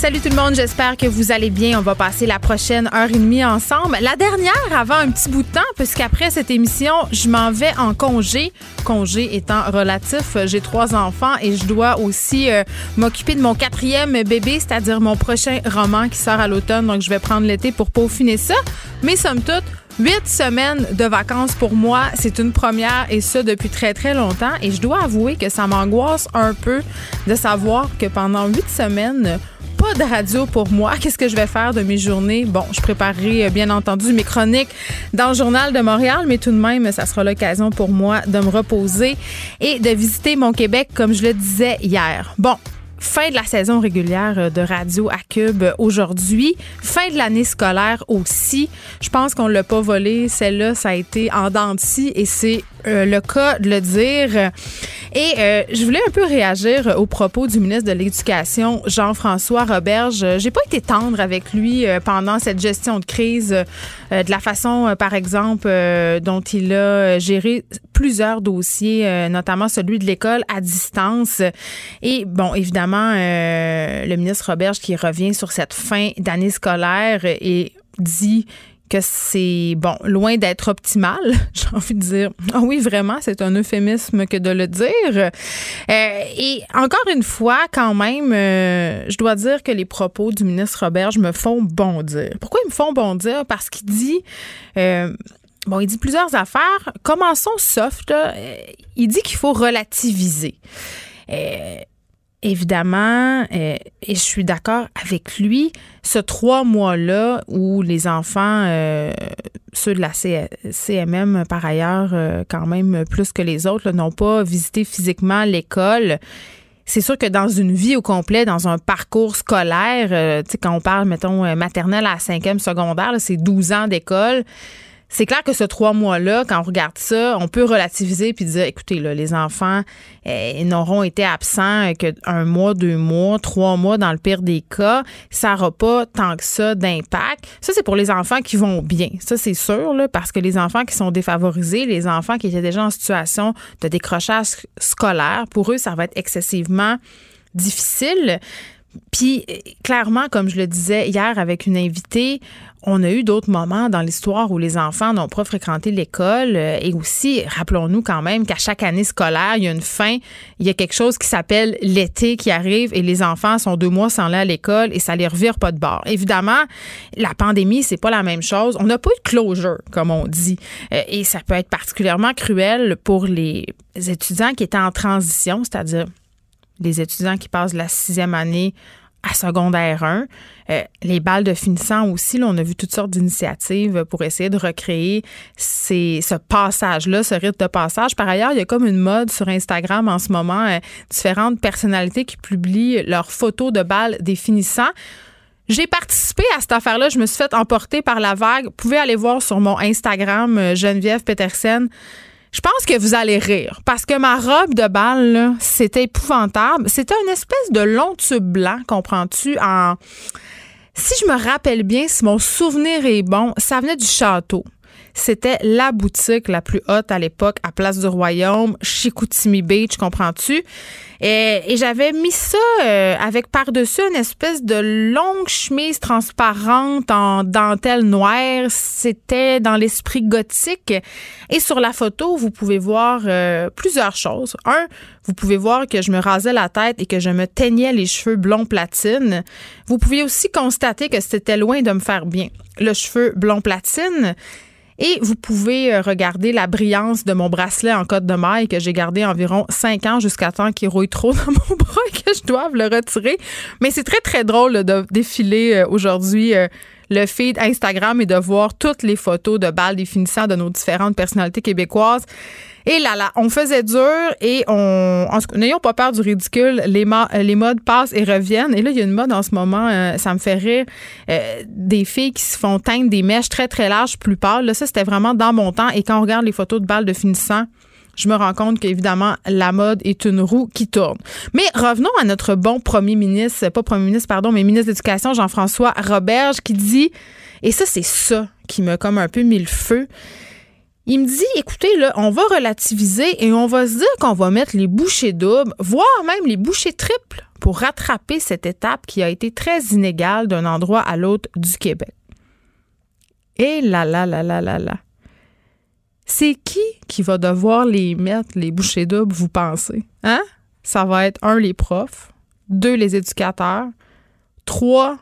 Salut tout le monde, j'espère que vous allez bien. On va passer la prochaine heure et demie ensemble. La dernière avant un petit bout de temps, puisqu'après cette émission, je m'en vais en congé. Congé étant relatif, j'ai trois enfants et je dois aussi euh, m'occuper de mon quatrième bébé, c'est-à-dire mon prochain roman qui sort à l'automne. Donc je vais prendre l'été pour peaufiner ça. Mais somme toute, Huit semaines de vacances pour moi, c'est une première et ça depuis très très longtemps. Et je dois avouer que ça m'angoisse un peu de savoir que pendant huit semaines, pas de radio pour moi. Qu'est-ce que je vais faire de mes journées? Bon, je préparerai euh, bien entendu mes chroniques dans le journal de Montréal, mais tout de même, ça sera l'occasion pour moi de me reposer et de visiter mon Québec comme je le disais hier. Bon, fin de la saison régulière euh, de Radio à Cube aujourd'hui. Fin de l'année scolaire aussi. Je pense qu'on l'a pas volé. Celle-là, ça a été en dents et c'est euh, le cas de le dire. Et euh, je voulais un peu réagir au propos du ministre de l'Éducation, Jean-François Roberge. J'ai pas été tendre avec lui pendant cette gestion de crise, de la façon, par exemple, dont il a géré plusieurs dossiers, notamment celui de l'école à distance. Et bon, évidemment, le ministre Roberge qui revient sur cette fin d'année scolaire et dit que c'est bon, loin d'être optimal. J'ai envie de dire, ah oui, vraiment, c'est un euphémisme que de le dire. Euh, et encore une fois, quand même, euh, je dois dire que les propos du ministre Robert me font bondir. Pourquoi ils me font bondir? Parce qu'il dit, euh, bon, il dit plusieurs affaires. Commençons soft. Il dit qu'il faut relativiser évidemment, euh, et je suis d'accord avec lui, ce trois mois-là où les enfants, euh, ceux de la CMM par ailleurs, euh, quand même plus que les autres, n'ont pas visité physiquement l'école. C'est sûr que dans une vie au complet, dans un parcours scolaire, tu sais, quand on parle, mettons, maternelle à cinquième secondaire, c'est 12 ans d'école c'est clair que ce trois mois-là, quand on regarde ça, on peut relativiser puis dire, écoutez, là, les enfants eh, n'auront été absents qu'un mois, deux mois, trois mois dans le pire des cas. Ça n'aura pas tant que ça d'impact. Ça, c'est pour les enfants qui vont bien. Ça, c'est sûr, parce que les enfants qui sont défavorisés, les enfants qui étaient déjà en situation de décrochage scolaire, pour eux, ça va être excessivement difficile. Puis, clairement, comme je le disais hier avec une invitée, on a eu d'autres moments dans l'histoire où les enfants n'ont pas fréquenté l'école. Euh, et aussi, rappelons-nous quand même qu'à chaque année scolaire, il y a une fin, il y a quelque chose qui s'appelle l'été qui arrive et les enfants sont deux mois sans aller à l'école et ça les revire pas de bord. Évidemment, la pandémie, c'est pas la même chose. On n'a pas eu de closure, comme on dit. Euh, et ça peut être particulièrement cruel pour les étudiants qui étaient en transition, c'est-à-dire les étudiants qui passent la sixième année à secondaire 1. Euh, les balles de finissant aussi, on a vu toutes sortes d'initiatives pour essayer de recréer ce passage-là, ce rythme de passage. Par ailleurs, il y a comme une mode sur Instagram en ce moment, euh, différentes personnalités qui publient leurs photos de balles des finissants. J'ai participé à cette affaire-là. Je me suis fait emporter par la vague. Vous pouvez aller voir sur mon Instagram, euh, Geneviève Petersen. Je pense que vous allez rire parce que ma robe de bal, c'était épouvantable. C'était une espèce de long tube blanc, comprends-tu, en... Si je me rappelle bien, si mon souvenir est bon, ça venait du château. C'était la boutique la plus haute à l'époque à Place du Royaume, Chicoutimi Beach, comprends-tu? Et, j'avais mis ça euh, avec par-dessus une espèce de longue chemise transparente en dentelle noire. C'était dans l'esprit gothique. Et sur la photo, vous pouvez voir euh, plusieurs choses. Un, vous pouvez voir que je me rasais la tête et que je me teignais les cheveux blond platine. Vous pouvez aussi constater que c'était loin de me faire bien. Le cheveu blond platine, et vous pouvez euh, regarder la brillance de mon bracelet en côte de maille que j'ai gardé environ cinq ans jusqu'à temps qu'il rouille trop dans mon bras et que je doive le retirer. Mais c'est très, très drôle de défiler euh, aujourd'hui euh, le feed Instagram et de voir toutes les photos de balles définissant de nos différentes personnalités québécoises. Et là, là, on faisait dur et on. N'ayons pas peur du ridicule. Les, les modes passent et reviennent. Et là, il y a une mode en ce moment, euh, ça me fait rire, euh, des filles qui se font teindre des mèches très, très larges, plus pâles. Là, ça, c'était vraiment dans mon temps. Et quand on regarde les photos de balles de finissant, je me rends compte qu'évidemment, la mode est une roue qui tourne. Mais revenons à notre bon premier ministre, pas premier ministre, pardon, mais ministre de l'Éducation, Jean-François Roberge, qui dit, et ça, c'est ça qui m'a comme un peu mis le feu. Il me dit, écoutez, là, on va relativiser et on va se dire qu'on va mettre les bouchées doubles, voire même les bouchées triples pour rattraper cette étape qui a été très inégale d'un endroit à l'autre du Québec. Et là, là, là, là, là, là. C'est qui qui va devoir les mettre, les bouchées doubles, vous pensez? Hein? Ça va être, un, les profs, deux, les éducateurs, trois,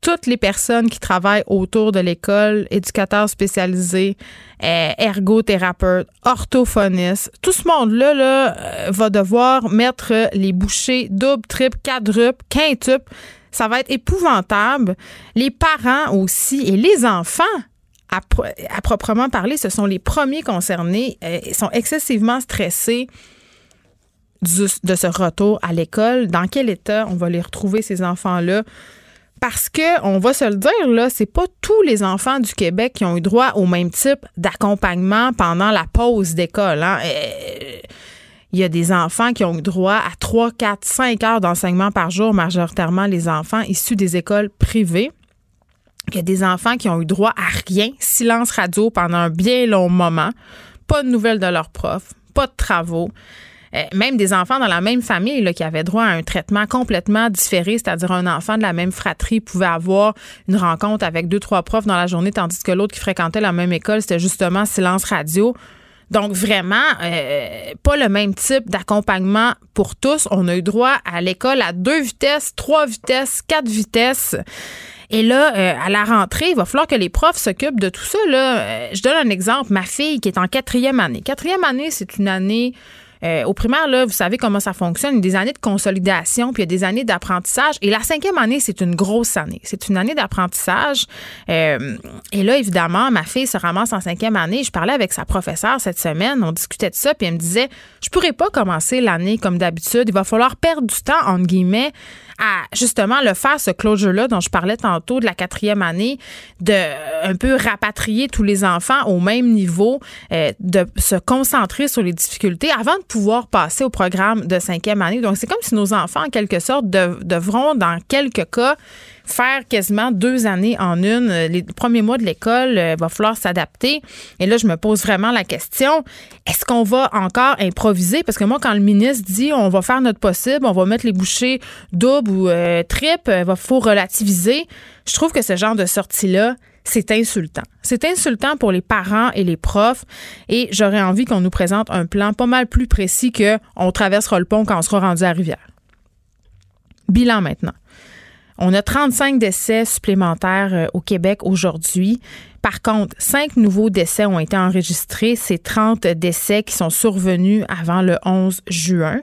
toutes les personnes qui travaillent autour de l'école, éducateurs spécialisés, euh, ergothérapeutes, orthophonistes, tout ce monde-là là, euh, va devoir mettre les bouchées double, triple, quadruple, quintuple. Ça va être épouvantable. Les parents aussi et les enfants. À, proprement parler, ce sont les premiers concernés. Euh, ils sont excessivement stressés de ce retour à l'école. Dans quel état on va les retrouver, ces enfants-là? Parce que, on va se le dire, là, c'est pas tous les enfants du Québec qui ont eu droit au même type d'accompagnement pendant la pause d'école. Hein. Euh, il y a des enfants qui ont eu droit à 3, 4, 5 heures d'enseignement par jour, majoritairement les enfants issus des écoles privées. Il y a des enfants qui ont eu droit à rien, silence radio pendant un bien long moment, pas de nouvelles de leurs profs, pas de travaux. Euh, même des enfants dans la même famille là, qui avaient droit à un traitement complètement différé, c'est-à-dire un enfant de la même fratrie pouvait avoir une rencontre avec deux, trois profs dans la journée, tandis que l'autre qui fréquentait la même école, c'était justement silence radio. Donc vraiment, euh, pas le même type d'accompagnement pour tous. On a eu droit à l'école à deux vitesses, trois vitesses, quatre vitesses. Et là, euh, à la rentrée, il va falloir que les profs s'occupent de tout ça. Là. je donne un exemple. Ma fille qui est en quatrième année. Quatrième année, c'est une année euh, au primaire, là, vous savez comment ça fonctionne. Il y a des années de consolidation, puis il y a des années d'apprentissage. Et la cinquième année, c'est une grosse année. C'est une année d'apprentissage. Euh, et là, évidemment, ma fille se ramasse en cinquième année. Je parlais avec sa professeure cette semaine. On discutait de ça, puis elle me disait, je pourrais pas commencer l'année comme d'habitude. Il va falloir perdre du temps, entre guillemets, à justement le faire, ce closure-là dont je parlais tantôt de la quatrième année, de un peu rapatrier tous les enfants au même niveau, euh, de se concentrer sur les difficultés avant de pouvoir passer au programme de cinquième année. Donc, c'est comme si nos enfants, en quelque sorte, devront, dans quelques cas, faire quasiment deux années en une. Les premiers mois de l'école, il euh, va falloir s'adapter. Et là, je me pose vraiment la question, est-ce qu'on va encore improviser? Parce que moi, quand le ministre dit on va faire notre possible, on va mettre les bouchées doubles ou euh, triples, il va faut relativiser, je trouve que ce genre de sortie-là, c'est insultant. C'est insultant pour les parents et les profs et j'aurais envie qu'on nous présente un plan pas mal plus précis que on traversera le pont quand on sera rendu à Rivière. Bilan maintenant. On a 35 décès supplémentaires euh, au Québec aujourd'hui. Par contre, cinq nouveaux décès ont été enregistrés. C'est 30 décès qui sont survenus avant le 11 juin.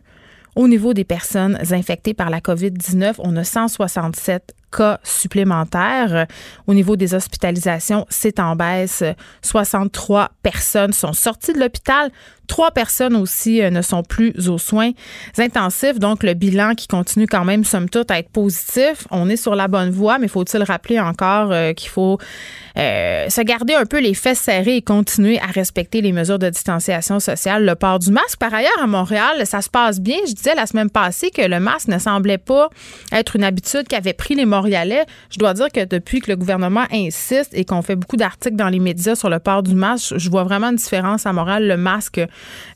Au niveau des personnes infectées par la COVID-19, on a 167 cas supplémentaires. Au niveau des hospitalisations, c'est en baisse. 63 personnes sont sorties de l'hôpital. Trois personnes aussi euh, ne sont plus aux soins intensifs. Donc, le bilan qui continue quand même, somme toute, à être positif. On est sur la bonne voie, mais faut-il rappeler encore euh, qu'il faut euh, se garder un peu les fesses serrées et continuer à respecter les mesures de distanciation sociale, le port du masque. Par ailleurs, à Montréal, ça se passe bien. Je disais la semaine passée que le masque ne semblait pas être une habitude qui avait pris les montréalais, je dois dire que depuis que le gouvernement insiste et qu'on fait beaucoup d'articles dans les médias sur le port du masque, je vois vraiment une différence à Montréal. Le masque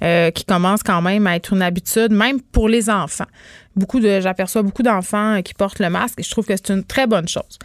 euh, qui commence quand même à être une habitude, même pour les enfants. Beaucoup de, j'aperçois beaucoup d'enfants qui portent le masque et je trouve que c'est une très bonne chose.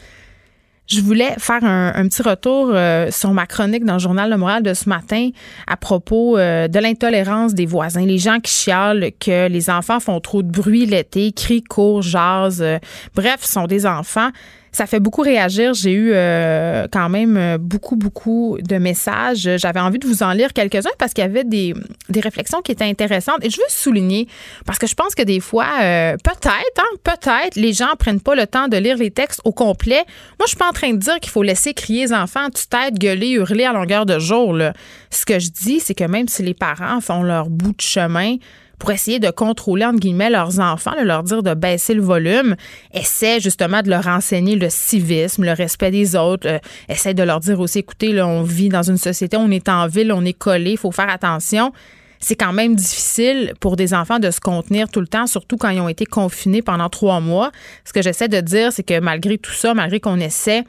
Je voulais faire un, petit retour euh, sur ma chronique dans le journal Le Moral de ce matin à propos euh, de l'intolérance des voisins. Les gens qui chialent que les enfants font trop de bruit l'été, crient, courent, jasent. Euh, bref, sont des enfants. Ça fait beaucoup réagir. J'ai eu euh, quand même euh, beaucoup, beaucoup de messages. J'avais envie de vous en lire quelques-uns parce qu'il y avait des, réflexions qui étaient intéressantes. Et je veux souligner, parce que je pense que des fois, euh, peut-être, hein, peut-être, les gens prennent pas le temps de lire les textes au complet. Moi, je suis pas en train de dire qu'il faut laisser crier les enfants, tu tête, gueuler, hurler à longueur de jour. Ce que je dis, c'est que même si les parents font leur bout de chemin, pour essayer de contrôler, entre guillemets, leurs enfants, de leur dire de baisser le volume, essaie justement de leur enseigner le civisme, le respect des autres, euh, essaie de leur dire aussi, écoutez, là, on vit dans une société, on est en ville, on est collé, il faut faire attention. C'est quand même difficile pour des enfants de se contenir tout le temps, surtout quand ils ont été confinés pendant trois mois. Ce que j'essaie de dire, c'est que malgré tout ça, malgré qu'on essaie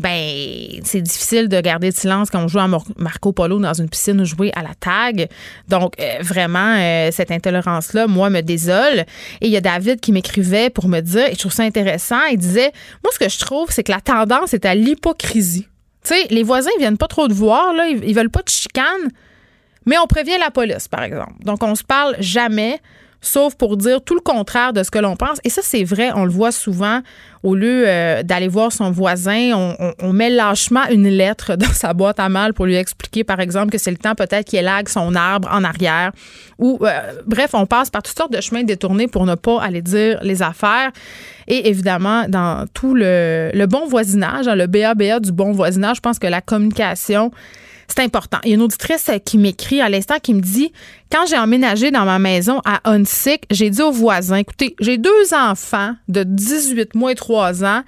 ben c'est difficile de garder le silence quand on joue à Marco Polo dans une piscine ou jouer à la tag. Donc euh, vraiment euh, cette intolérance là moi me désole et il y a David qui m'écrivait pour me dire et je trouve ça intéressant, il disait moi ce que je trouve c'est que la tendance est à l'hypocrisie. Tu sais, les voisins ils viennent pas trop te voir là, ils, ils veulent pas de chicane, mais on prévient la police par exemple. Donc on se parle jamais sauf pour dire tout le contraire de ce que l'on pense. Et ça, c'est vrai, on le voit souvent. Au lieu euh, d'aller voir son voisin, on, met lâchement une lettre dans sa boîte à mal pour lui expliquer, par exemple, que c'est le temps peut-être qu'il élague son arbre en arrière. Ou, euh, bref, on passe par toutes sortes de chemins détournés pour ne pas aller dire les affaires. Et évidemment, dans tout le, bon voisinage, hein, le BABA du bon voisinage, je pense que la communication, c'est important. Il y a une auditrice euh, qui m'écrit à l'instant qui me dit quand j'ai emménagé dans ma maison à Hunsick, j'ai dit aux voisins écoutez, j'ai deux enfants de 18 mois et 3 ans.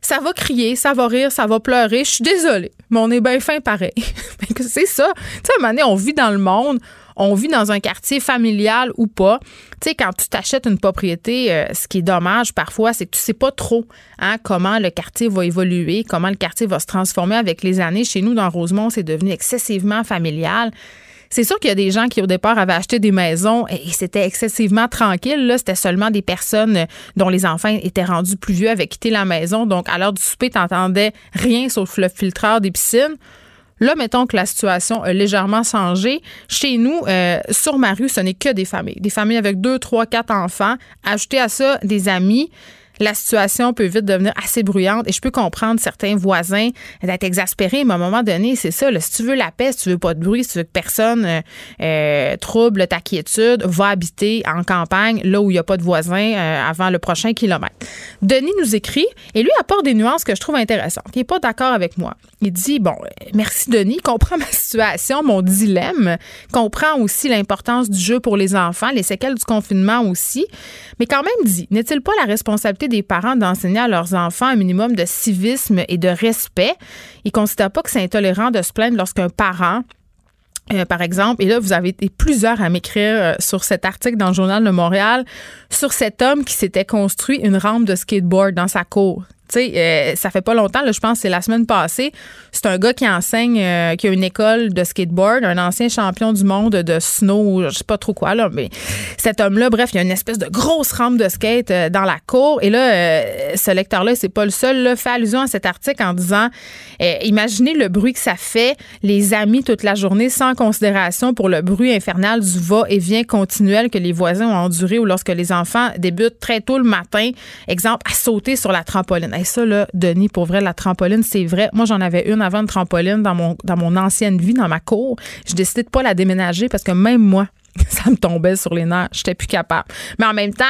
Ça va crier, ça va rire, ça va pleurer. Je suis désolée, mais on est bien fin pareil. c'est ça. Tu sais, à un moment donné, on vit dans le monde, on vit dans un quartier familial ou pas. Tu sais, quand tu t'achètes une propriété, euh, ce qui est dommage parfois, c'est que tu sais pas trop hein, comment le quartier va évoluer, comment le quartier va se transformer avec les années. Chez nous, dans Rosemont, c'est devenu excessivement familial. C'est sûr qu'il y a des gens qui, au départ, avaient acheté des maisons et c'était excessivement tranquille. Là, c'était seulement des personnes dont les enfants étaient rendus plus vieux avaient quitté la maison. Donc, à l'heure du souper, t'entendais rien sauf le filtreur des piscines. Là, mettons que la situation a légèrement changé. Chez nous, euh, sur ma rue, ce n'est que des familles. Des familles avec deux, trois, quatre enfants. Ajouter à ça des amis la situation peut vite devenir assez bruyante et je peux comprendre certains voisins d'être exaspérés, mais à un moment donné, c'est ça. si tu veux la paix, si tu veux pas de bruit, si tu veux que personne euh, euh, trouble ta quiétude, va habiter en campagne, là où il n'y a pas de voisins, euh, avant le prochain kilomètre. Denis nous écrit et lui apporte des nuances que je trouve intéressantes. Il n'est pas d'accord avec moi. Il dit bon, merci Denis, comprend ma situation, mon dilemme, comprend aussi l'importance du jeu pour les enfants, les séquelles du confinement aussi, mais quand même dit, n'est-il pas la responsabilité des parents d'enseigner à leurs enfants un minimum de civisme et de respect. Ils ne considèrent pas que c'est intolérant de se plaindre lorsqu'un parent euh, par exemple, et là, vous avez été plusieurs à m'écrire euh, sur cet article dans le Journal de Montréal sur cet homme qui s'était construit une rampe de skateboard dans sa cour. Euh, ça fait pas longtemps, je pense que c'est la semaine passée. C'est un gars qui enseigne, euh, qui a une école de skateboard, un ancien champion du monde de snow, je sais pas trop quoi, là, mais cet homme-là, bref, il y a une espèce de grosse rampe de skate euh, dans la cour. Et là, ce lecteur-là, c'est pas le seul, là, fait allusion à cet article en disant imaginez le bruit que ça fait, les amis toute la journée, sans considération pour le bruit infernal du va-et-vient continuel que les voisins ont enduré ou lorsque les enfants débutent très tôt le matin, exemple, à sauter sur la trampoline. Et ça, là, Denis, pour vrai, la trampoline, c'est vrai. Moi, j'en avais une avant de trampoline dans mon, dans mon ancienne vie, dans ma cour. J'ai décidé de pas la déménager parce que même moi, ça me tombait sur les nerfs. J'étais plus capable. Mais en même temps,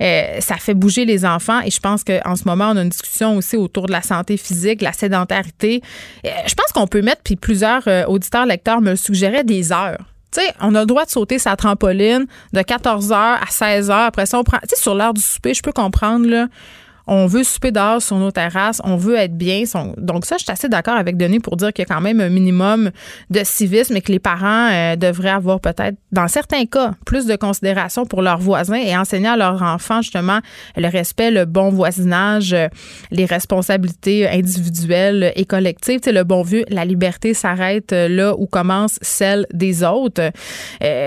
euh, ça fait bouger les enfants et je pense qu'en ce moment, on a une discussion aussi autour de la santé physique, la sédentarité. Euh, je pense qu'on peut mettre, puis plusieurs euh, auditeurs, lecteurs me suggéraient des heures. Tu sais, on a le droit de sauter sa trampoline de 14h à 16h. Après ça, on prend. Tu sais, sur l'heure du souper, je peux comprendre, là on veut souper dehors sur nos terrasses, on veut être bien. Donc ça, je suis assez d'accord avec Denis pour dire qu'il y a quand même un minimum de civisme et que les parents euh, devraient avoir peut-être, dans certains cas, plus de considération pour leurs voisins et enseigner à leurs enfants justement le respect, le bon voisinage, euh, les responsabilités individuelles et collectives. Tu le bon vieux, la liberté s'arrête euh, là où commence celle des autres.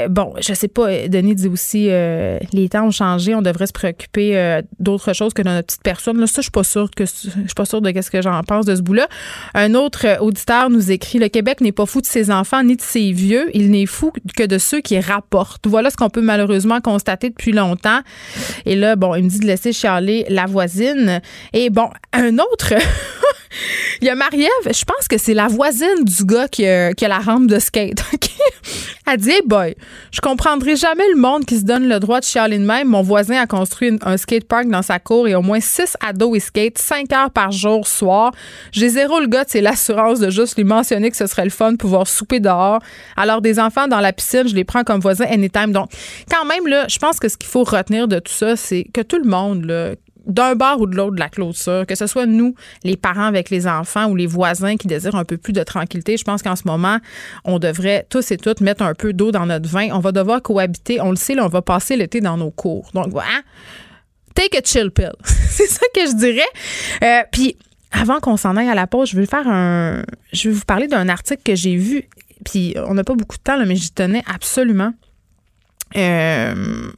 bon, je sais pas, Denis dit aussi, les temps ont changé, on devrait se préoccuper d'autre chose que de notre petite personne ça, je suis pas sûre suis pas sûre de ce que j'en pense de ce bout-là. Un autre euh, auditeur nous écrit Le Québec n'est pas fou de ses enfants ni de ses vieux, il n'est fou que de ceux qui rapportent. Voilà ce qu'on peut malheureusement constater depuis longtemps. Et là, bon, il me dit de laisser chialer la voisine. Et bon, un autre Il y a Marie-Ève, je pense que c'est la voisine du gars qui a, la rampe de skate. Elle dit, hey boy, je comprendrai jamais le monde qui se donne le droit de chialer de même. Mon voisin a construit un skatepark dans sa cour et au moins six ados et skate cinq heures par jour, soir. J'ai zéro le gars, c'est l'assurance de juste lui mentionner que ce serait le fun de pouvoir souper dehors. Alors, des enfants dans la piscine, je les prends comme voisins anytime. Donc, quand même, là, je pense que ce qu'il faut retenir de tout ça, c'est que tout le monde, là, d'un bord ou de l'autre de la clôture, que ce soit nous, les parents avec les enfants ou les voisins qui désirent un peu plus de tranquillité, je pense qu'en ce moment, on devrait tous et toutes mettre un peu d'eau dans notre vin. On va devoir cohabiter. On le sait, là, on va passer l'été dans nos cours. Donc, voilà. Take a chill pill. C'est ça que je dirais. Euh, puis, avant qu'on s'en aille à la pause, je vais faire un. Je vais vous parler d'un article que j'ai vu. Puis, on n'a pas beaucoup de temps, mais j'y tenais absolument. Euh,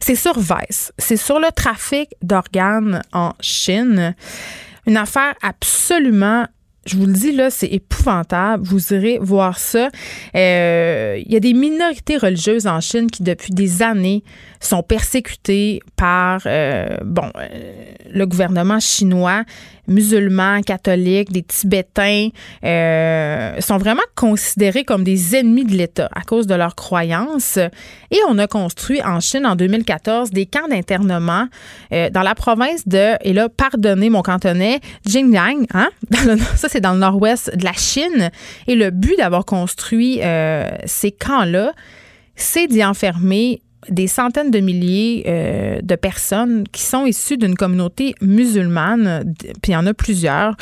c'est sur Vice. C'est sur le trafic d'organes en Chine. Une affaire absolument je vous le dis là, c'est épouvantable. Vous irez voir ça. Euh, il y a des minorités religieuses en Chine qui, depuis des années, sont persécutées par euh, bon euh, le gouvernement chinois musulmans, catholiques, des Tibétains euh, sont vraiment considérés comme des ennemis de l'État à cause de leurs croyances. Et on a construit en Chine en 2014 des camps d'internement dans la province de, et là, pardonnez mon cantonais, Xinjiang, hein? ça c'est dans le nord-ouest de la Chine. Et le but d'avoir construit ces camps-là, c'est d'y enfermer des centaines de milliers euh, de personnes qui sont issues d'une communauté musulmane, puis il y en a plusieurs.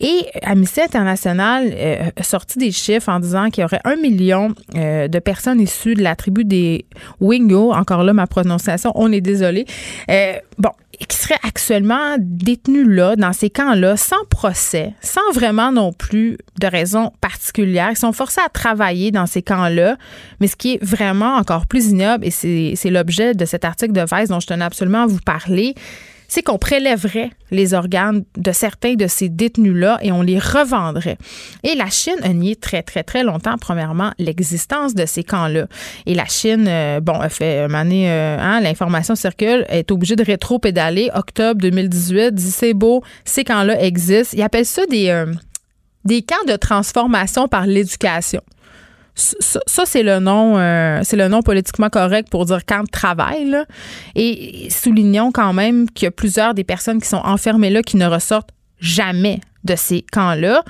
Et Amnesty International euh, sorti des chiffres en disant qu'il y aurait un million euh, de personnes issues de la tribu des Wingo, encore là ma prononciation, on est désolé, euh, bon, qui seraient actuellement détenues là, dans ces camps-là, sans procès, sans vraiment non plus de raison particulière. Ils sont forcés à travailler dans ces camps-là. Mais ce qui est vraiment encore plus ignoble, et c'est l'objet de cet article de Vice dont je tenais absolument à vous parler, c'est qu'on prélèverait les organes de certains de ces détenus-là et on les revendrait. Et la Chine a nié très, très, très longtemps, premièrement, l'existence de ces camps-là. Et la Chine, euh, bon, a fait une année, euh, hein, l'information circule, est obligée de rétro-pédaler. Octobre 2018, dit c'est beau, ces camps-là existent. Ils appellent ça des, euh, des camps de transformation par l'éducation. Ça, c'est le nom, euh, c'est le nom politiquement correct pour dire camp de travail. Et soulignons quand même qu'il y a plusieurs des personnes qui sont enfermées là qui ne ressortent jamais de ces camps-là.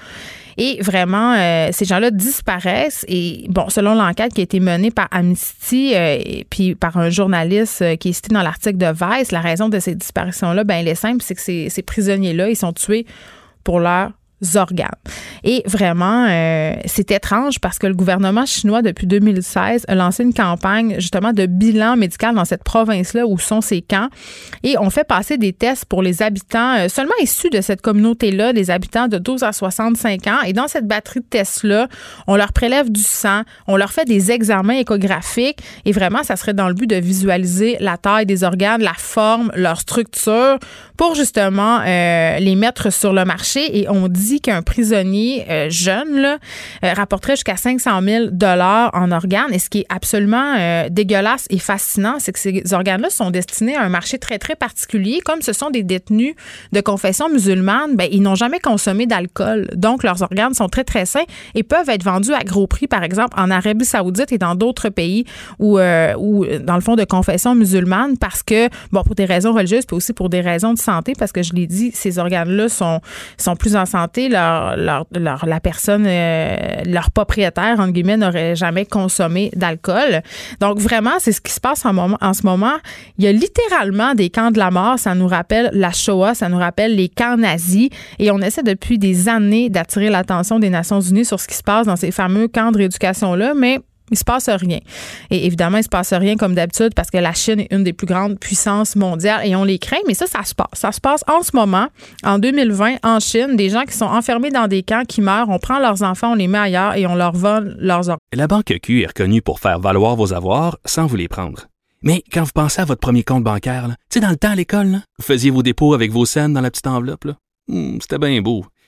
Et vraiment, euh, ces gens-là disparaissent. Et bon, selon l'enquête qui a été menée par Amnesty euh, et puis par un journaliste qui est cité dans l'article de Vice, la raison de ces disparitions-là, ben elle est simple, c'est que ces, ces prisonniers-là, ils sont tués pour leur organes. Et vraiment, euh, c'est étrange parce que le gouvernement chinois, depuis 2016, a lancé une campagne justement de bilan médical dans cette province-là où sont ces camps. Et on fait passer des tests pour les habitants euh, seulement issus de cette communauté-là, les habitants de 12 à 65 ans. Et dans cette batterie de tests-là, on leur prélève du sang, on leur fait des examens échographiques. Et vraiment, ça serait dans le but de visualiser la taille des organes, la forme, leur structure pour justement euh, les mettre sur le marché. Et on dit qu'un prisonnier euh, jeune euh, rapporterait jusqu'à 500 000 dollars en organes. Et ce qui est absolument euh, dégueulasse et fascinant, c'est que ces organes-là sont destinés à un marché très, très particulier. Comme ce sont des détenus de confession musulmane, ben, ils n'ont jamais consommé d'alcool. Donc, leurs organes sont très, très sains et peuvent être vendus à gros prix, par exemple, en Arabie saoudite et dans d'autres pays où, dans le fond, de confession musulmane parce que, bon, pour des raisons religieuses, puis aussi pour des raisons de santé, parce que je l'ai dit, ces organes-là sont, sont plus en santé leur, la personne, euh, leur propriétaire, en guillemets, n'aurait jamais consommé d'alcool. Donc, vraiment, c'est ce qui se passe en, en ce moment. Il y a littéralement des camps de la mort. Ça nous rappelle la Shoah, ça nous rappelle les camps nazis. Et on essaie depuis des années d'attirer l'attention des Nations Unies sur ce qui se passe dans ces fameux camps de rééducation-là, mais il se passe rien. Et évidemment, il se passe rien comme d'habitude parce que la Chine est une des plus grandes puissances mondiales et on les craint, mais ça, ça se passe. Ça se passe en ce moment, en 2020, en Chine, des gens qui sont enfermés dans des camps, qui meurent, on prend leurs enfants, on les met ailleurs et on leur vole leurs organes. La Banque Q est reconnue pour faire valoir vos avoirs sans vous les prendre. Mais quand vous pensez à votre premier compte bancaire, tu sais, dans le temps à l'école, vous faisiez vos dépôts avec vos scènes dans la petite enveloppe, hmm, c'était bien beau.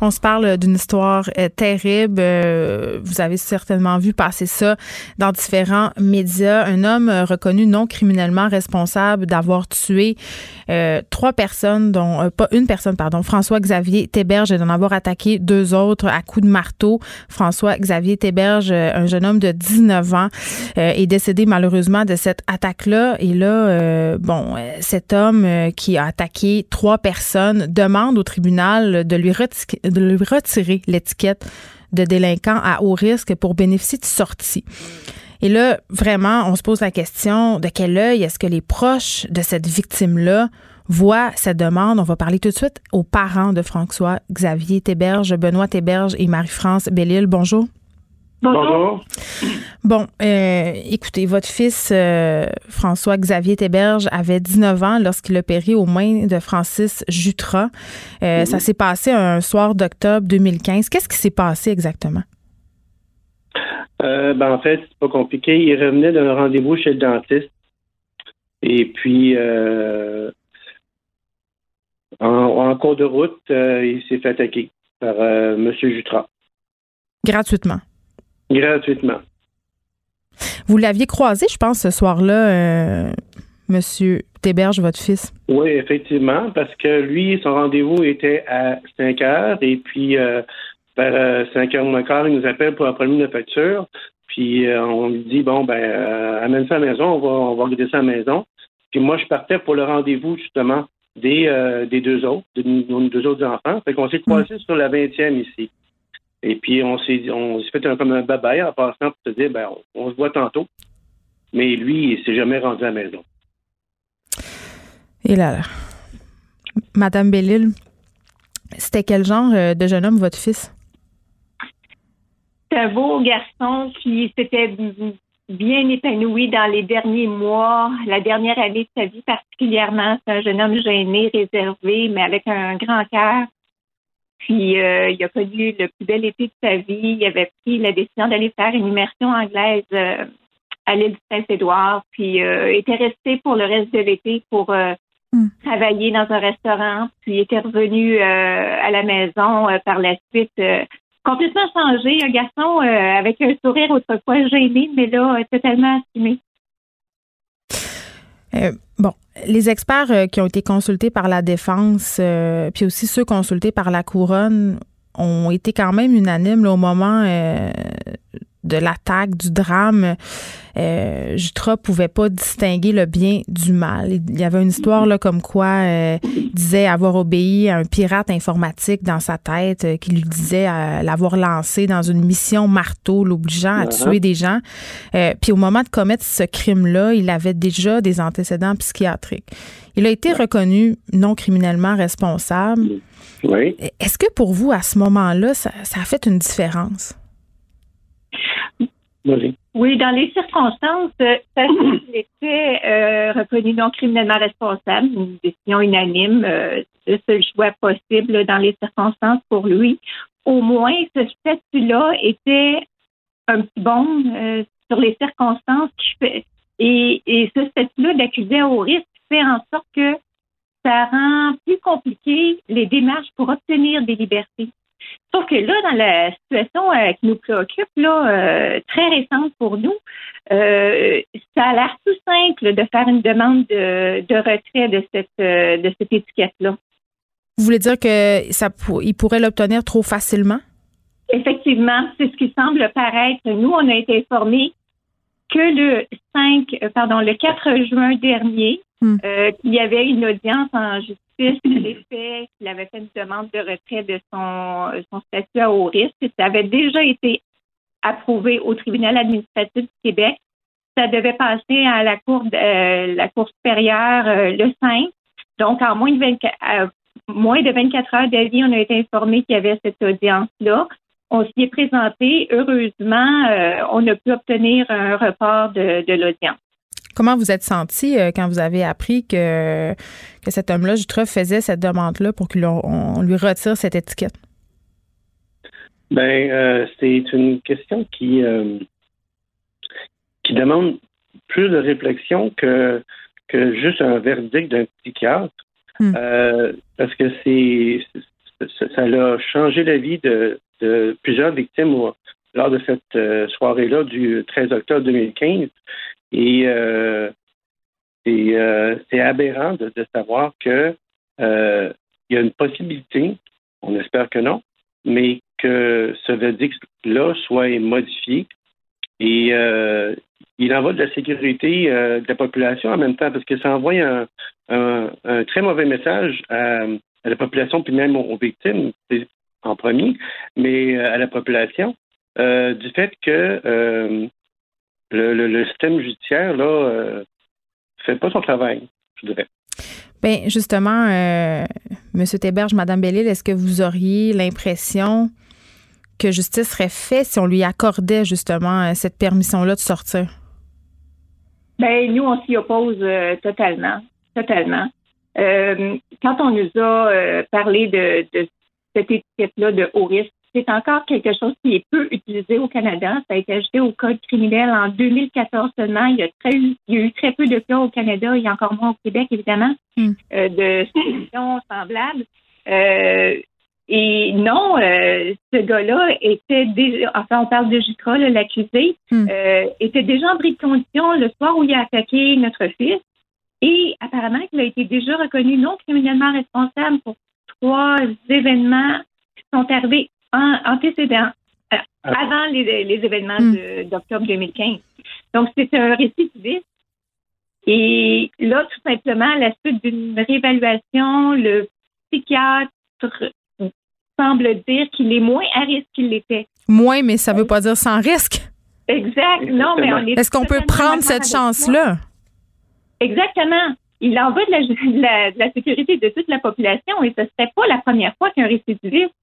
On se parle d'une histoire euh, terrible. Euh, vous avez certainement vu passer ça dans différents médias. Un homme reconnu non criminellement responsable d'avoir tué euh, trois personnes, dont pas une personne, pardon, François-Xavier Théberge et d'en avoir attaqué deux autres à coups de marteau. François-Xavier Théberge, un jeune homme de 19 ans, est décédé malheureusement de cette attaque-là. Et là, bon, cet homme qui a attaqué trois personnes demande au tribunal de lui de lui retirer l'étiquette de délinquant à haut risque pour bénéficier de sortie. Et là, vraiment, on se pose la question de quel œil est-ce que les proches de cette victime-là voient cette demande? On va parler tout de suite aux parents de François Xavier Théberge, Benoît Théberge et Marie-France Bellil. Bonjour. Bonjour. Bon, euh, écoutez, votre fils euh, François-Xavier Théberge avait 19 ans lorsqu'il a péri aux mains de Francis Jutras. Euh, ça s'est passé un soir d'octobre 2015. Qu'est-ce qui s'est passé exactement? ben, en fait, c'est pas compliqué. Il revenait d'un rendez-vous chez le dentiste. Et puis, en, cours de route, il s'est fait attaquer par M. Jutras. Gratuitement? Gratuitement. Vous l'aviez croisé, je pense, ce soir-là, euh, Monsieur Théberge, votre fils? Oui, effectivement, parce que lui, son rendez-vous était à 5 heures et puis euh, vers 5 euh, heures moins quart, il nous appelle pour la une facture. Puis euh, on lui dit bon ben amène ça à la maison, on va on va regarder ça à la maison. Puis moi, je partais pour le rendez-vous justement des, des deux autres, de nos deux autres enfants. Fait qu'on s'est croisés mm. sur la 20e ici. Et puis, on s'est, on s'est fait un, comme un babaye en passant pour se dire, ben, on, se voit tantôt. Mais lui, il s'est jamais rendu à la maison. Et là, là. Madame Bellil, c'était quel genre euh, de jeune homme, votre fils? C'est un beau garçon qui s'était bien épanoui dans les derniers mois, la dernière année de sa vie particulièrement. C'est un jeune homme gêné, réservé, mais avec un grand cœur. Puis euh, il a connu le plus bel été de sa vie. Il avait pris la décision d'aller faire une immersion anglaise euh, à l'île du Saint-Édouard, puis euh, était resté pour le reste de l'été pour hmm. travailler dans un restaurant. Puis était revenu à la maison par la suite. complètement changé, un garçon avec un sourire autrefois gêné, mais là, totalement assumé. Bon, les experts euh, qui ont été consultés par la défense, euh, puis aussi ceux consultés par la couronne, ont été quand même unanimes au moment euh, de l'attaque, du drame, euh, Jutra pouvait pas distinguer le bien du mal. Il y avait une histoire là comme quoi euh, il disait avoir obéi à un pirate informatique dans sa tête euh, qui lui disait l'avoir lancé dans une mission marteau, l'obligeant à uh-huh. tuer des gens. Euh, puis au moment de commettre ce crime-là, il avait déjà des antécédents psychiatriques. Il a été reconnu non criminellement responsable. Oui. Est-ce que pour vous, à ce moment-là, ça a fait une différence? Oui, dans les circonstances, euh, qu'il était euh, reconnu non criminellement responsable, une décision unanime, euh, le seul choix possible dans les circonstances pour lui. Au moins, ce statut-là était un petit bon sur les circonstances qui fait et, et ce statut-là d'accusé au risque fait en sorte que ça rend plus compliqué les démarches pour obtenir des libertés. Sauf que là, dans la situation euh, qui nous préoccupe, là, euh, très récente pour nous, euh, ça a l'air tout simple de faire une demande de, retrait de cette, de cette étiquette-là. Vous voulez dire que ça il pourrait l'obtenir trop facilement? Effectivement, c'est ce qui semble paraître. Nous, on a été informés que le 5, pardon, le 4 juin dernier, hmm. il y avait une audience en justice l'effet qu'il avait fait une demande de retrait de son, statut à haut risque. Ça avait déjà été approuvé au tribunal administratif du Québec. Ça devait passer à la cour, euh, la cour supérieure euh, le 5. Donc, en moins de 24, euh, moins de 24 heures d'avis, on a été informé qu'il y avait cette audience-là. On s'y est présenté. Heureusement, on a pu obtenir un report de l'audience. Comment vous êtes senti euh, quand vous avez appris que, que cet homme-là, Jutra, faisait cette demande-là pour qu'on lui retire cette étiquette? Ben, euh, c'est une question qui, euh, qui demande plus de réflexion que, que juste un verdict d'un psychiatre. Hmm. parce que c'est ça, a changé la vie de, de plusieurs victimes lors de cette soirée-là du 13 octobre 2015. Et euh, euh, c'est aberrant de, savoir que euh, il y a une possibilité, on espère que non, mais que ce verdict-là soit modifié. Et il en va de la sécurité de la population en même temps, parce que ça envoie un, très mauvais message à, la population, puis même aux, victimes, en premier, mais à la population, du fait que le, système judiciaire, là, euh, fait pas son travail, je dirais. Bien, justement, euh, M. Théberge, Mme Bellil, est-ce que vous auriez l'impression que justice serait faite si on lui accordait justement euh, cette permission-là de sortir? Bien, nous, on s'y oppose euh, totalement. Totalement. quand on nous a parlé de, de cette étiquette-là de haut risque, c'est encore quelque chose qui est peu utilisé au Canada. Ça a été ajouté au Code criminel en 2014 seulement. Il y a, très, eu très peu de cas au Canada, il y a encore moins au Québec, évidemment, hmm. euh, de situations semblables. Euh, et non, euh, ce gars-là était déjà, enfin, on parle de Jutra, l'accusé, hmm. était déjà en bris de condition le soir où il a attaqué notre fils. Et apparemment, il a été déjà reconnu non criminellement responsable pour trois événements qui sont arrivés antécédent, euh, ah. avant les, événements hmm. d'octobre 2015. Donc, c'est un récidiviste. Et là, tout simplement, à la suite d'une réévaluation, le psychiatre semble dire qu'il est moins à risque qu'il l'était. Moins, mais ça ne veut pas dire sans risque. Exact. Non, mais on est. Est-ce qu'on peut prendre cette chance-là? Exactement. Il en va de la, de la, sécurité de toute la population et ce ne serait pas la première fois qu'un récidiviste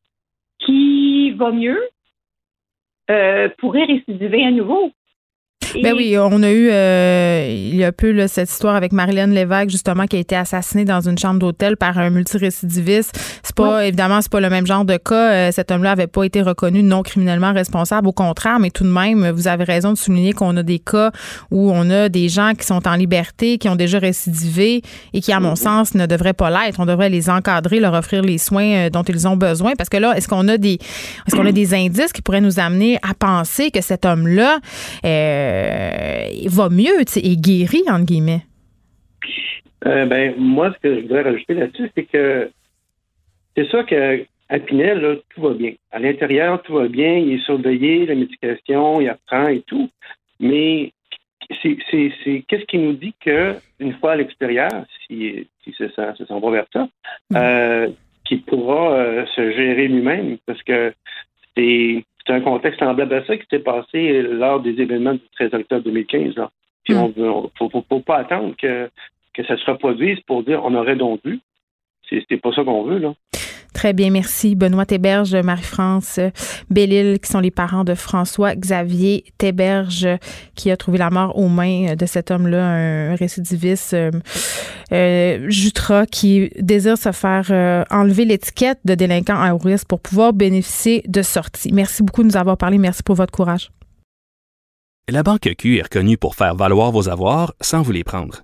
qui va mieux euh, pourrait récidiver à nouveau. Ben oui, on a eu euh, il y a peu là, cette histoire avec Marilyn Lévesque justement qui a été assassinée dans une chambre d'hôtel par un multirécidiviste. C'est pas évidemment c'est pas le même genre de cas. Euh, cet homme-là avait pas été reconnu non criminellement responsable. Au contraire, mais tout de même, vous avez raison de souligner qu'on a des cas où on a des gens qui sont en liberté, qui ont déjà récidivé et qui, à mon mm-hmm. sens, ne devraient pas l'être. On devrait les encadrer, leur offrir les soins euh, dont ils ont besoin. Parce que là, est-ce qu'on a des est-ce qu'on a des indices qui pourraient nous amener à penser que cet homme-là euh, va mieux et guéri, entre guillemets? Euh, ben, moi, ce que je voudrais rajouter là-dessus, c'est que c'est ça qu'à Pinel, tout va bien. À l'intérieur, tout va bien, il est surveillé, la médication, il apprend et tout. Mais c'est qu'est-ce qui nous dit qu'une fois à l'extérieur, si, si ça s'en va vers ça, mm. euh, qu'il pourra se gérer lui-même? Parce que c'est c'est un contexte semblable à ça qui s'est passé lors des événements du 13 octobre 2015. Là. Puis hmm. on ne faut, pas attendre que, que ça se reproduise pour dire on aurait donc vu. C'est pas ça qu'on veut, là. Très bien, merci. Benoît Théberge, Marie-France Bellil, qui sont les parents de François Xavier Théberge, qui a trouvé la mort aux mains de cet homme-là, un récidiviste, euh, euh, Jutra, qui désire se faire euh, enlever l'étiquette de délinquant à risque pour pouvoir bénéficier de sorties. Merci beaucoup de nous avoir parlé. Merci pour votre courage. La Banque Q est reconnue pour faire valoir vos avoirs sans vous les prendre.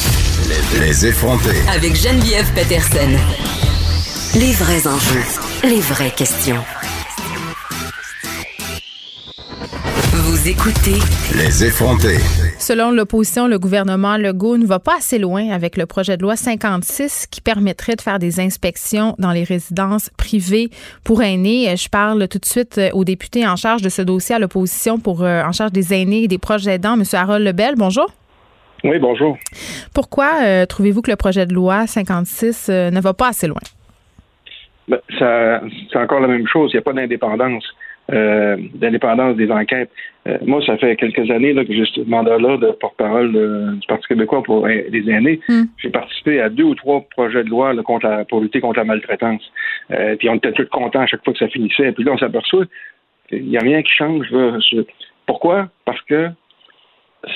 Les effrontés. Avec Geneviève Peterson. Les vrais enjeux, les vraies questions. Vous écoutez Les effrontés. Selon l'opposition, le gouvernement Legault ne va pas assez loin avec le projet de loi 56 qui permettrait de faire des inspections dans les résidences privées pour aînés. Je parle tout de suite au député en charge de ce dossier à l'opposition pour euh, en charge des aînés et des proches aidants, M. Harold Lebel. Bonjour. Oui, bonjour. Pourquoi euh, trouvez-vous que le projet de loi 56 euh, ne va pas assez loin? Ben, ça, c'est encore la même chose. Il n'y a pas d'indépendance. Euh, d'indépendance des enquêtes. Moi, ça fait quelques années là, que j'ai ce mandat-là de porte-parole du Parti québécois pour les aînés. Mm. J'ai participé à deux ou trois projets de loi là, contre la- pour lutter contre la maltraitance. Puis on était tous contents à chaque fois que ça finissait. Puis là, on s'aperçoit qu'il n'y a rien qui change. Là. Pourquoi? Parce que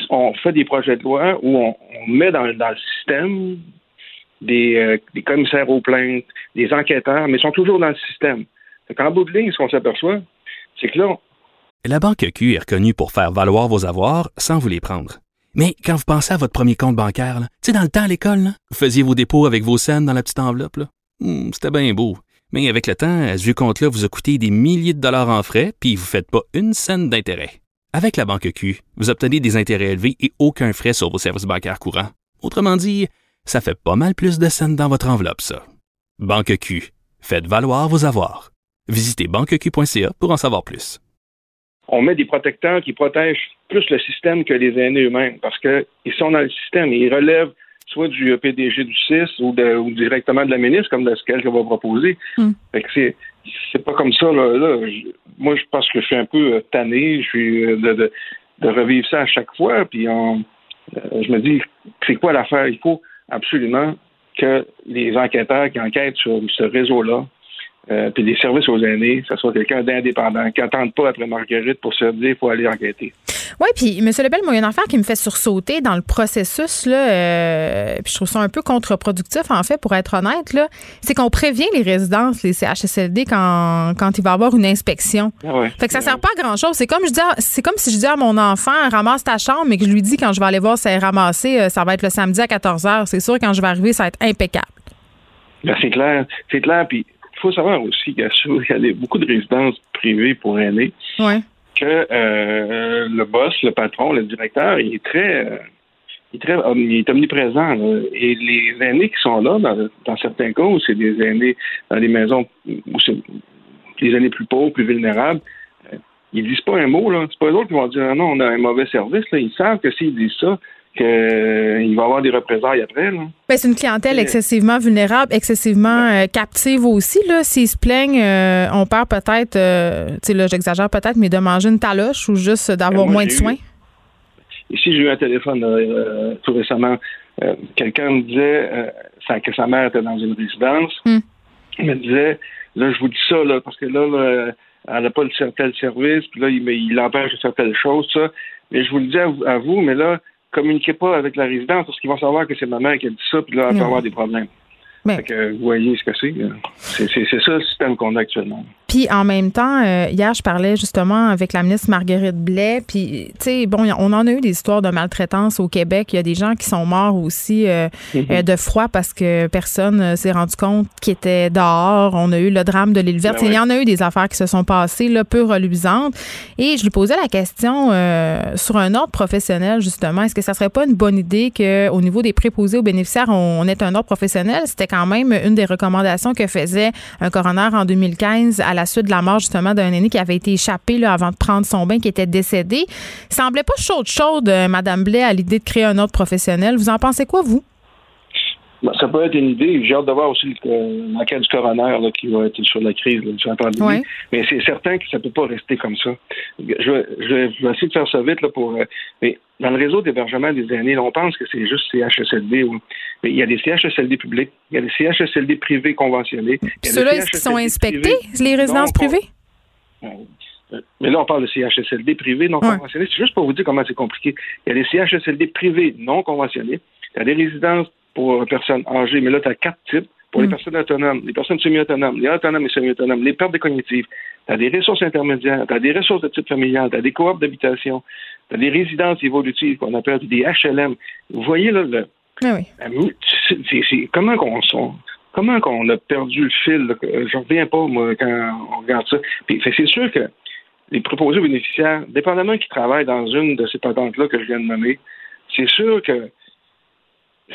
on fait des projets de loi où on, met dans, le système des, euh, des commissaires aux plaintes, des enquêteurs, mais ils sont toujours dans le système. En bout de ligne, ce qu'on s'aperçoit, c'est que là, La banque Q est reconnue pour faire valoir vos avoirs sans vous les prendre. Mais quand vous pensez à votre premier compte bancaire, tu sais, dans le temps à l'école, vous faisiez vos dépôts avec vos scènes dans la petite enveloppe. Hmm, C'était bien beau. Mais avec le temps, à ce compte-là vous a coûté des milliers de dollars en frais, puis vous faites pas une scène d'intérêt. Avec la banque Q, vous obtenez des intérêts élevés et aucun frais sur vos services bancaires courants. Autrement dit, ça fait pas mal plus de scènes dans votre enveloppe, ça. Banque Q, faites valoir vos avoirs. Visitez banqueq.ca pour en savoir plus. on met des protecteurs qui protègent plus le système que les aînés eux-mêmes, parce qu'ils sont dans le système et ils relèvent soit du euh, PDG du CIS ou, de- ou directement de la ministre, comme de ce qu'elle va proposer. Mm. Fait que c'est pas comme ça. Là, là. Je- moi, je pense que je suis un peu euh, tanné je suis euh, de, de, de revivre ça à chaque fois. Puis on- euh, je me dis, c'est quoi l'affaire? Il faut absolument que les enquêteurs qui enquêtent sur ce réseau-là, euh, puis les services aux aînés, ça soit quelqu'un d'indépendant, qui n'attende pas après Marguerite pour se dire qu'il faut aller enquêter. Oui, puis M. Lebel, moi, il y a une affaire qui me fait sursauter dans le processus, là, euh, puis je trouve ça un peu contre-productif, en fait, pour être honnête, là, c'est qu'on prévient les résidences, les CHSLD, quand, quand il va y avoir une inspection. Ah ouais. Fait que ça sert pas à grand chose. C'est comme je dis, à- c'est comme si je dis à mon enfant, ramasse ta chambre, mais que je lui dis quand je vais aller voir si elle est ramassée, euh, ça va être le samedi à 14 h. C'est sûr, quand je vais arriver, ça va être impeccable. Ben, c'est clair. C'est clair. Puis faut savoir aussi qu'il y a, sur- il y a des- beaucoup de résidences privées pour aînés Ouais. que euh, le boss, le patron, le directeur, il est très, euh, il est très, om- il est omniprésent. là. Et les aînés qui sont là, dans, dans certains cas, où c'est des aînés dans des maisons où c'est les aînés plus pauvres, plus vulnérables, euh, ils disent pas un mot. là. C'est pas eux autres qui vont dire ah non, on a un mauvais service. Là. Ils savent que s'ils disent ça, qu'il va y avoir des représailles après. Ben, c'est une clientèle excessivement vulnérable, excessivement euh, captive aussi. Là. S'ils se plaignent, euh, on perd peut-être, euh, tu sais, là, j'exagère peut-être, mais de manger une taloche ou juste d'avoir moi, moins de eu- soins. Ici, j'ai eu un téléphone euh, tout récemment. Euh, Quelqu'un me disait euh, sa- que sa mère était dans une résidence. Hmm. Il me disait, là, je vous dis ça, là, parce que là, là, elle n'a pas le cer- tel service, puis là, il, il l'empêche de faire telle chose, ça. Mais je vous le dis à vous, mais là, communiquez pas avec la résidence, parce qu'ils vont savoir que c'est ma mère qui a dit ça, puis là, elle va avoir des problèmes. Mais- Fait que vous voyez ce que c'est- c'est ça le système qu'on a actuellement. Puis en même temps, euh, hier, je parlais justement avec la ministre Marguerite Blais. Puis, tu sais, bon, on en a eu des histoires de maltraitance au Québec. Il y a des gens qui sont morts aussi euh, euh, de froid parce que personne s'est rendu compte qu'ils étaient dehors. On a eu le drame de l'île verte. Ben Il y en a eu des affaires qui se sont passées, là, peu reluisantes. Et je lui posais la question euh, sur un ordre professionnel, justement. Est-ce que ça serait pas une bonne idée qu'au niveau des préposés aux bénéficiaires, on, on ait un ordre professionnel? C'était quand même une des recommandations que faisait un coroner en 2015 à la suite de la mort, justement, d'un aîné qui avait été échappé là, avant de prendre son bain, qui était décédé. Il semblait pas chaude chaude, euh, Madame Blais, à l'idée de créer un ordre professionnel. Vous en pensez quoi, vous? Ben, ça peut être une idée. J'ai hâte de voir aussi l'enquête du coroner là, qui va être sur la crise, sur la pandémie. Mais c'est certain que ça ne peut pas rester comme ça. Je vais, je, vais, essayer de faire ça vite là, pour. Euh, mais dans le réseau d'hébergement des aînés, on pense que c'est juste CHSLD. mais il y a des CHSLD publics, il y a des CHSLD privés conventionnés. Ceux-là, qui sont inspectés, les résidences privées? Euh, mais là, on parle de CHSLD privés non conventionnés. C'est juste pour vous dire comment c'est compliqué. Il y a des CHSLD privés non conventionnés. Il y a des résidences pour les personnes âgées, mais là, tu as quatre types. Pour les mm. personnes autonomes, les personnes semi-autonomes, les autonomes et semi-autonomes, les pertes de cognitives, tu as des ressources intermédiaires, tu as des ressources de type familial, tu as des coops d'habitation, tu as des résidences évolutives qu'on appelle des HLM. Vous voyez, là, le, ah c'est, comment qu'on comment qu'on a perdu le fil. Je reviens pas, moi, quand on regarde ça. Puis, c'est sûr que les proposés bénéficiaires, dépendamment qui travaillent dans une de ces patentes-là que je viens de nommer, c'est sûr que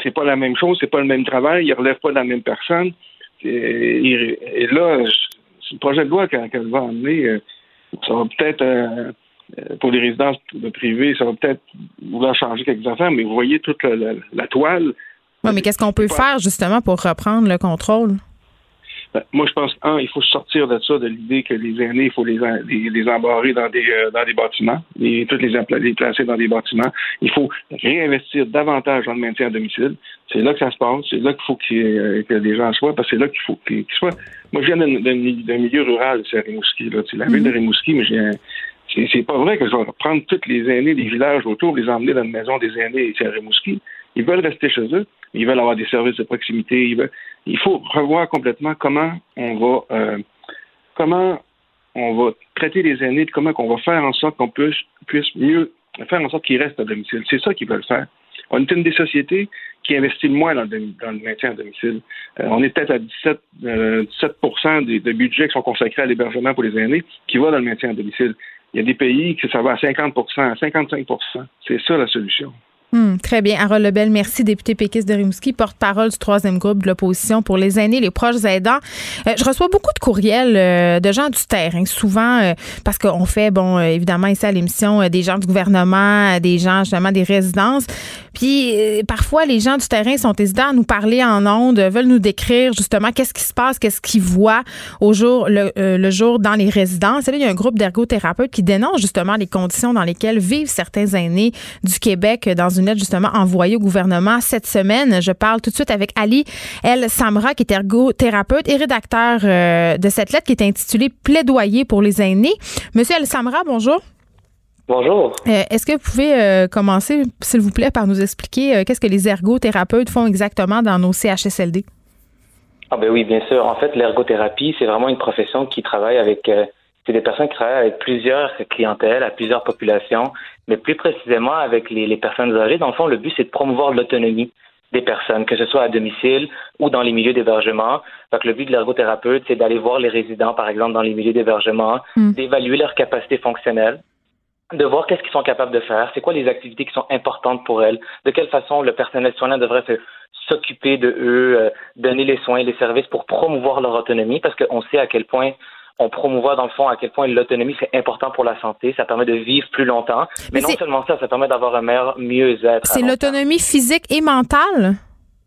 c'est pas la même chose, c'est pas le même travail, il relève pas de la même personne. Et, là, le projet de loi qu'elle va amener, euh, ça va peut-être euh, euh, pour les résidences privées, ça va peut-être vouloir changer quelques affaires, mais vous voyez toute la, toile. Oui, mais qu'est-ce qu'on peut faire justement pour reprendre le contrôle? Ben, moi, je pense, un, il faut sortir de ça, de l'idée que les aînés, il faut les, les, embarrer dans des, euh, dans des bâtiments, et toutes les, les placer dans des bâtiments. Il faut réinvestir davantage dans le maintien à domicile. C'est là que ça se passe. C'est là qu'il faut euh, que des gens soient, parce que c'est là qu'il faut qu'ils soient. Moi, je viens d'un milieu rural, c'est Rimouski, là. C'est la ville de mm-hmm. Rimouski, mais j'ai c'est pas vrai que je vais prendre tous les aînés des villages autour, les emmener dans une maison des aînés ici à Rimouski. Ils veulent rester chez eux. Ils veulent avoir des services de proximité. Il faut revoir complètement comment on va euh, comment on va traiter les aînés, comment on va faire en sorte qu'on puisse, puisse mieux faire en sorte qu'ils restent à domicile. C'est ça qu'ils veulent faire. On est une des sociétés qui investit le moins dans le, maintien à domicile. Euh, on est peut-être à 17, euh, 17 des, de budgets qui sont consacrés à l'hébergement pour les aînés qui vont dans le maintien à domicile. Il y a des pays que ça va à 50 à 55 C'est ça la solution. Hmm, très bien. Harold Lebel, merci, député péquiste de Rimouski, porte-parole du troisième groupe de l'opposition pour les aînés, les proches aidants. Euh, je reçois beaucoup de courriels euh, de gens du terrain, souvent euh, parce qu'on fait, bon, évidemment, ici à l'émission, des gens du gouvernement, des gens, justement, des résidences. Puis parfois, les gens du terrain sont hésitants à nous parler en ondes, veulent nous décrire justement qu'est-ce qui se passe, qu'est-ce qu'ils voient au jour, le, jour dans les résidences. Et là, il y a un groupe d'ergothérapeutes qui dénonce justement les conditions dans lesquelles vivent certains aînés du Québec dans une lettre justement envoyée au gouvernement cette semaine. Je parle tout de suite avec Ali El Samra, qui est ergothérapeute et rédacteur euh, de cette lettre qui est intitulée Plaidoyer pour les aînés. Monsieur El Samra, bonjour. Bonjour. Euh, est-ce que vous pouvez euh, commencer, s'il vous plaît, par nous expliquer qu'est-ce que les ergothérapeutes font exactement dans nos CHSLD? Ah ben oui, bien sûr. En fait, l'ergothérapie, c'est vraiment une profession qui travaille avec c'est des personnes qui travaillent avec plusieurs clientèles, à plusieurs populations, mais plus précisément avec les, personnes âgées. Dans le fond, le but, c'est de promouvoir l'autonomie des personnes, que ce soit à domicile ou dans les milieux d'hébergement. Donc, le but de l'ergothérapeute, c'est d'aller voir les résidents, par exemple, dans les milieux d'hébergement, hmm. d'évaluer leur capacité fonctionnelle, de voir qu'est-ce qu'ils sont capables de faire, c'est quoi les activités qui sont importantes pour elles, de quelle façon le personnel soignant devrait s'occuper de eux, euh, donner les soins, les services pour promouvoir leur autonomie, parce qu'on sait à quel point on promouvoit dans le fond à quel point l'autonomie c'est important pour la santé, ça permet de vivre plus longtemps, mais, non seulement ça, ça permet d'avoir un meilleur mieux-être. C'est l'autonomie physique et mentale?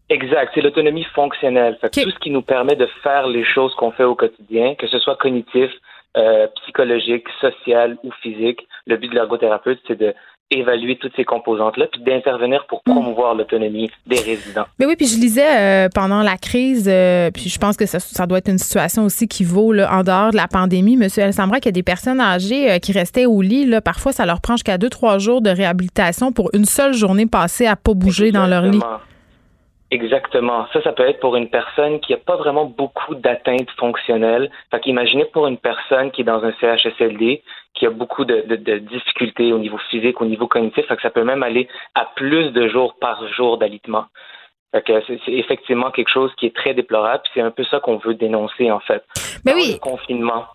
Exact, c'est l'autonomie fonctionnelle. Tout ce qui nous permet de faire les choses qu'on fait au quotidien, que ce soit cognitif, euh, psychologique, social ou physique. Le but de l'ergothérapeute, c'est de évaluer toutes ces composantes-là, puis d'intervenir pour mm. promouvoir l'autonomie des résidents. Mais oui, puis je lisais euh, pendant la crise, euh, puis je pense que ça, ça, doit être une situation aussi qui vaut là, en dehors de la pandémie. Monsieur Elsambra, qu'il y a des personnes âgées euh, qui restaient au lit, là, parfois ça leur prend jusqu'à deux, trois jours de réhabilitation pour une seule journée passée à pas bouger dans leur lit. Exactement. Ça, ça peut être pour une personne qui n'a pas vraiment beaucoup d'atteintes fonctionnelles. Fait qu'imaginez pour une personne qui est dans un CHSLD, qui a beaucoup de, difficultés au niveau physique, au niveau cognitif, fait que ça peut même aller à plus de jours par jour d'alitement. c'est effectivement quelque chose qui est très déplorable. C'est un peu ça qu'on veut dénoncer, en fait. Mais oui. Le confinement.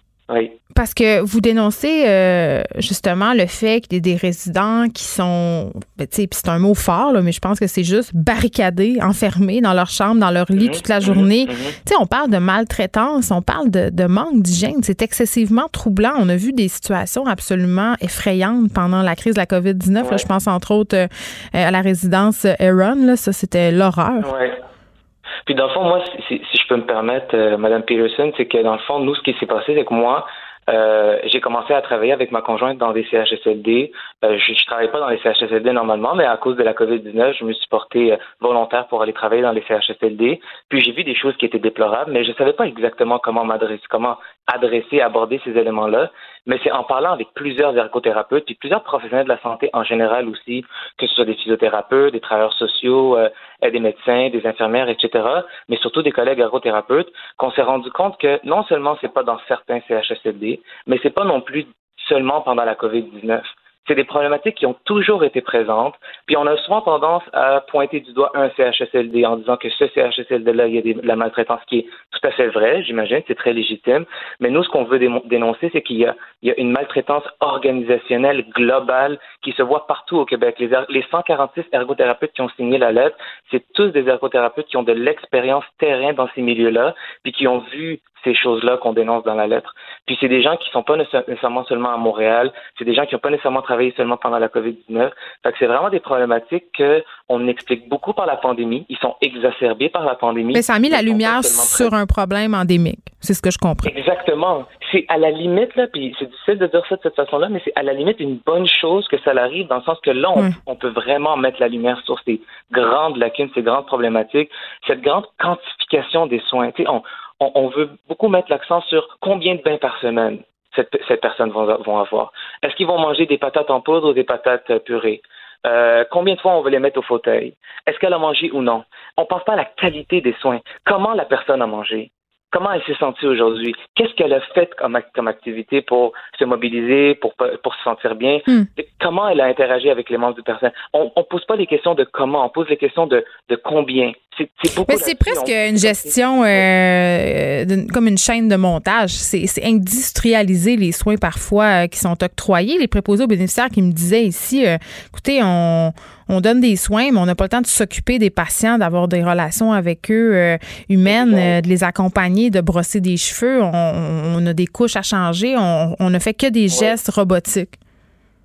Parce que vous dénoncez euh, justement le fait qu'il y ait des résidents qui sont, ben, tu sais, c'est un mot fort, là, mais je pense que c'est juste barricadés, enfermés dans leur chambre, dans leur lit mhm, toute la mhm, journée. Mhm. Tu sais, on parle de maltraitance, on parle de, manque d'hygiène. C'est excessivement troublant. On a vu des situations absolument effrayantes pendant la crise de la COVID-19. je pense entre autres euh, à la résidence Aaron. Là, ça, c'était l'horreur. Puis dans le fond, moi, si, si je peux me permettre, euh, Madame Peterson, c'est que dans le fond, nous, ce qui s'est passé, c'est que moi, euh, j'ai commencé à travailler avec ma conjointe dans des CHSLD. Euh, je ne travaille pas dans les CHSLD normalement, mais à cause de la COVID-19, je me suis porté euh, volontaire pour aller travailler dans les CHSLD. Puis j'ai vu des choses qui étaient déplorables, mais je ne savais pas exactement comment m'adresser, comment adresser, aborder ces éléments-là. Mais c'est en parlant avec plusieurs ergothérapeutes, puis plusieurs professionnels de la santé en général aussi, que ce soit des physiothérapeutes, des travailleurs sociaux, euh, des médecins, des infirmières, etc., mais surtout des collègues ergothérapeutes, qu'on s'est rendu compte que non seulement c'est pas dans certains CHSLD, mais c'est pas non plus seulement pendant la COVID-19 c'est des problématiques qui ont toujours été présentes. Puis on a souvent tendance à pointer du doigt un CHSLD en disant que ce CHSLD-là, il y a de la maltraitance qui est tout à fait vrai, j'imagine, c'est très légitime. Mais nous, ce qu'on veut dénoncer, c'est qu'il y a, une maltraitance organisationnelle globale qui se voit partout au Québec. Les, les 146 ergothérapeutes qui ont signé la lettre, c'est tous des ergothérapeutes qui ont de l'expérience terrain dans ces milieux-là, puis qui ont vu ces choses-là qu'on dénonce dans la lettre. Puis c'est des gens qui sont pas nécessairement seulement à Montréal, c'est des gens qui n'ont pas nécessairement travaillé seulement pendant la COVID-19. Fait que c'est vraiment des problématiques qu'on explique beaucoup par la pandémie. Ils sont exacerbés par la pandémie. Mais ça a mis la lumière sur un problème endémique. C'est ce que je comprends. Exactement. C'est à la limite, là, puis c'est difficile de dire ça de cette façon-là, mais c'est à la limite une bonne chose que ça arrive dans le sens que là, on, on peut vraiment mettre la lumière sur ces grandes lacunes, ces grandes problématiques, cette grande quantification des soins. Tu sais, on, on, veut beaucoup mettre l'accent sur combien de bains par semaine cette, cette personne vont avoir. Est-ce qu'ils vont manger des patates en poudre ou des patates euh, purées? Euh, combien de fois on veut les mettre au fauteuil? Est-ce qu'elle a mangé ou non? On ne pense pas à la qualité des soins. Comment la personne a mangé? Comment elle s'est sentie aujourd'hui? Qu'est-ce qu'elle a fait comme, comme, activité pour se mobiliser, pour, pour se sentir bien? Hmm. Comment elle a interagi avec les membres du personnel? On ne pose pas les questions de comment, on pose les questions de, de combien. Mais c'est presque une gestion euh, comme une chaîne de montage. C'est industrialiser les soins parfois euh, qui sont octroyés. Les préposés aux bénéficiaires qui me disaient ici, euh, écoutez, on, on donne des soins, mais on n'a pas le temps de s'occuper des patients, d'avoir des relations avec eux humaines, de les accompagner, de brosser des cheveux. On, a des couches à changer. On, ne fait que des gestes robotiques.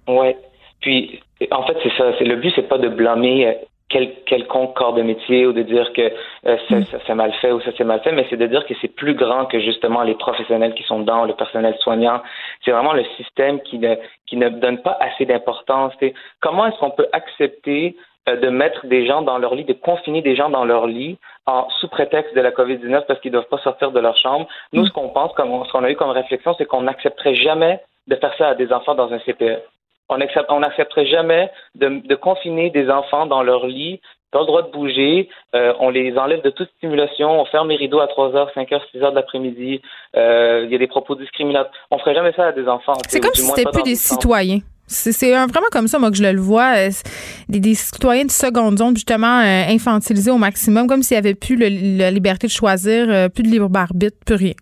Oui. Puis, en fait, c'est ça. C'est le but, c'est pas de blâmer quel, quelconque corps de métier ou de dire que euh, ça, mm. ça c'est mal fait ou ça c'est mal fait, mais c'est de dire que c'est plus grand que justement les professionnels qui sont dedans, le personnel soignant. C'est vraiment le système qui ne, qui ne donne pas assez d'importance. Comment est-ce qu'on peut accepter euh, de mettre des gens dans leur lit, de confiner des gens dans leur lit en sous prétexte de la COVID-19 parce qu'ils ne doivent pas sortir de leur chambre. Nous, mm. ce qu'on pense, comme, ce qu'on a eu comme réflexion, c'est qu'on n'accepterait jamais de faire ça à des enfants dans un CPE. On n'accepterait jamais de, confiner des enfants dans leur lit, pas le droit de bouger, euh, on les enlève de toute stimulation, on ferme les rideaux à 3h, 5h, 6h de l'après-midi, euh, il y a des propos discriminatoires. On ferait jamais ça à des enfants. C'est comme si c'était plus des citoyens. C'est vraiment comme ça, moi, que je le vois. Euh, des, citoyens de seconde zone, justement, infantilisés au maximum, comme s'il n'y avait plus la liberté de choisir, plus de libre arbitre, plus rien.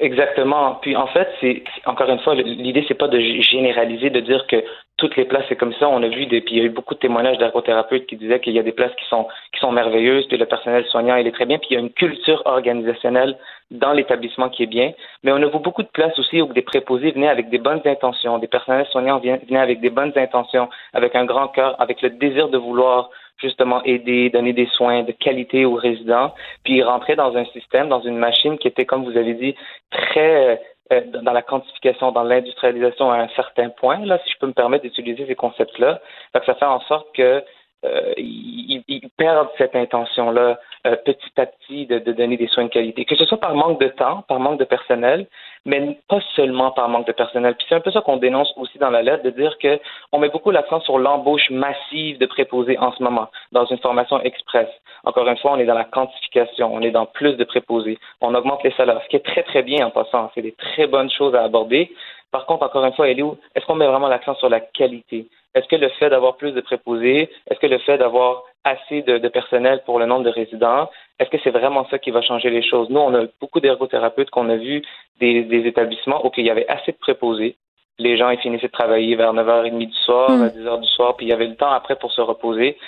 Exactement. Puis en fait, c'est encore une fois, l'idée c'est pas de généraliser, de dire que toutes les places c'est comme ça. On a vu des, puis il y a eu beaucoup de témoignages d'ergothérapeutes qui disaient qu'il y a des places qui sont qui sont merveilleuses, puis le personnel soignant il est très bien, puis il y a une culture organisationnelle dans l'établissement qui est bien. Mais on a vu beaucoup de places aussi où des préposés venaient avec des bonnes intentions, des personnels soignants venaient avec des bonnes intentions, avec un grand cœur, avec le désir de vouloir justement aider, donner des soins de qualité aux résidents, puis rentrer dans un système, dans une machine qui était, comme vous avez dit, très euh, dans la quantification, dans l'industrialisation à un certain point, là, si je peux me permettre d'utiliser ces concepts-là. Ça fait en sorte que euh, ils, perdent cette intention-là euh, petit à petit de, de, donner des soins de qualité, que ce soit par manque de temps, par manque de personnel, mais pas seulement par manque de personnel. Puis c'est un peu ça qu'on dénonce aussi dans la lettre, de dire que on met beaucoup l'accent sur l'embauche massive de préposés en ce moment, dans une formation express. Encore une fois, on est dans la quantification, on est dans plus de préposés, on augmente les salaires, ce qui est très très bien en passant, c'est des très bonnes choses à aborder. Par contre, encore une fois, elle est où Est-ce qu'on met vraiment l'accent sur la qualité? Est-ce que le fait d'avoir plus de préposés, est-ce que le fait d'avoir assez de, personnel pour le nombre de résidents, est-ce que c'est vraiment ça qui va changer les choses? Nous, on a beaucoup d'ergothérapeutes qu'on a vu des, établissements où il y avait assez de préposés. Les gens, ils finissaient de travailler vers 9h30 du soir, hmm. à 10h du soir, puis il y avait le temps après pour se reposer.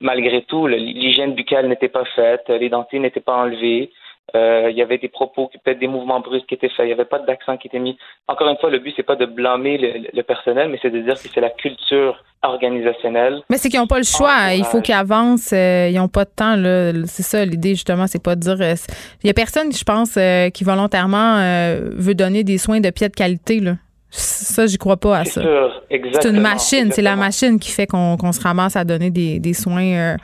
Malgré tout, l'hygiène buccale n'était pas faite, les dentines n'étaient pas enlevées. Euh, il y avait des propos, peut-être des mouvements brusques qui étaient faits. Il n'y avait pas d'accent qui était mis. Encore une fois, le but c'est pas de blâmer le, le personnel, mais c'est de dire que c'est la culture organisationnelle. Mais c'est qu'ils n'ont pas le choix. Il faut qu'ils avancent. Euh, ils n'ont pas de temps. Là. C'est ça l'idée justement, c'est pas de dire. euh, Il y a personne, je pense, euh, qui volontairement veut donner des soins de pied de qualité. Là. Ça, j'y crois pas à ça. C'est une machine, c'est la machine qui fait qu'on qu'on se ramasse à donner des, des soins euh,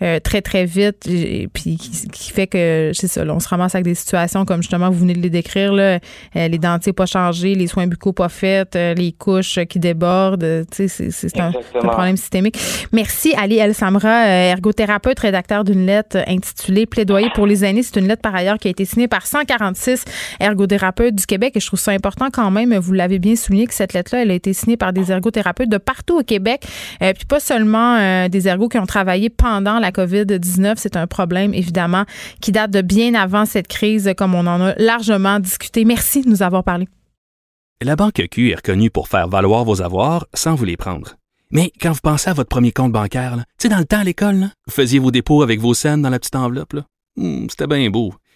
euh, très très vite, et, puis qui, qui fait que c'est ça, là, on se ramasse avec des situations comme justement vous venez de les décrire là, euh, les dentiers pas changés, les soins buccaux pas faits, euh, les couches qui débordent, euh, c'est c'est un, un problème systémique. Merci Ali El Samra, ergothérapeute, rédacteur d'une lettre intitulée Plaidoyer pour les aînés. C'est une lettre par ailleurs qui a été signée par 146 ergothérapeutes du Québec et je trouve ça important quand même. Vous l'avez bien souligné que cette lettre-là, elle a été signée par des ergothérapeutes de partout au Québec, euh, puis pas seulement euh, des ergots qui ont travaillé pendant la COVID-19. C'est un problème évidemment qui date de bien avant cette crise, comme on en a largement discuté. Merci de nous avoir parlé. La Banque Q est reconnue pour faire valoir vos avoirs sans vous les prendre. Mais quand vous pensez à votre premier compte bancaire, tu sais, dans le temps à l'école, vous faisiez vos dépôts avec vos scènes dans la petite enveloppe. Hmm, C'était bien beau.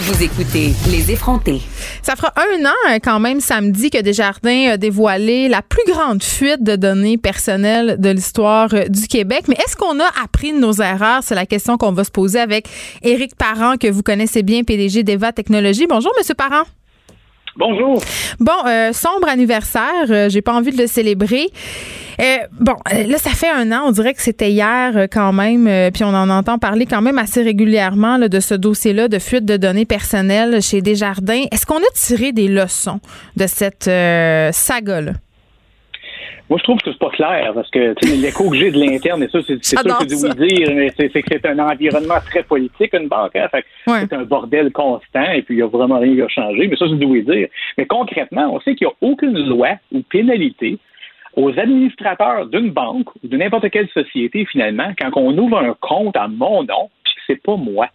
vous écoutez Les effrontés. Ça fera un an euh, quand même samedi que Desjardins a dévoilé la plus grande fuite de données personnelles de l'histoire euh, du Québec. Mais est-ce qu'on a appris nos erreurs? C'est la question qu'on va se poser avec Éric Parent, que vous connaissez bien, PDG d'Eva Technologies. Bonjour, Monsieur Parent. Bonjour. Bon, euh, sombre anniversaire. euh, J'ai pas envie de le célébrer. Euh, bon, euh, là, ça fait un an. On dirait que c'était hier euh, quand même. euh, puis on en entend parler quand même assez régulièrement là, de ce dossier-là de fuite de données personnelles chez Desjardins. Est-ce qu'on a tiré des leçons de cette saga-là? Moi, je trouve que c'est pas clair parce que tu sais, l'écho que j'ai de l'interne, et ça, c'est c'est sûr que du oui dire, mais c'est c'est que c'est un environnement très politique, une banque. Hein, Ouais. C'est un bordel constant et puis il n'y a vraiment rien qui a changé. Mais ça, c'est du oui dire. Mais concrètement, on sait qu'il n'y a aucune loi ou pénalité aux administrateurs d'une banque ou de n'importe quelle société, finalement, quand on ouvre un compte à mon nom, puis que c'est pas moi.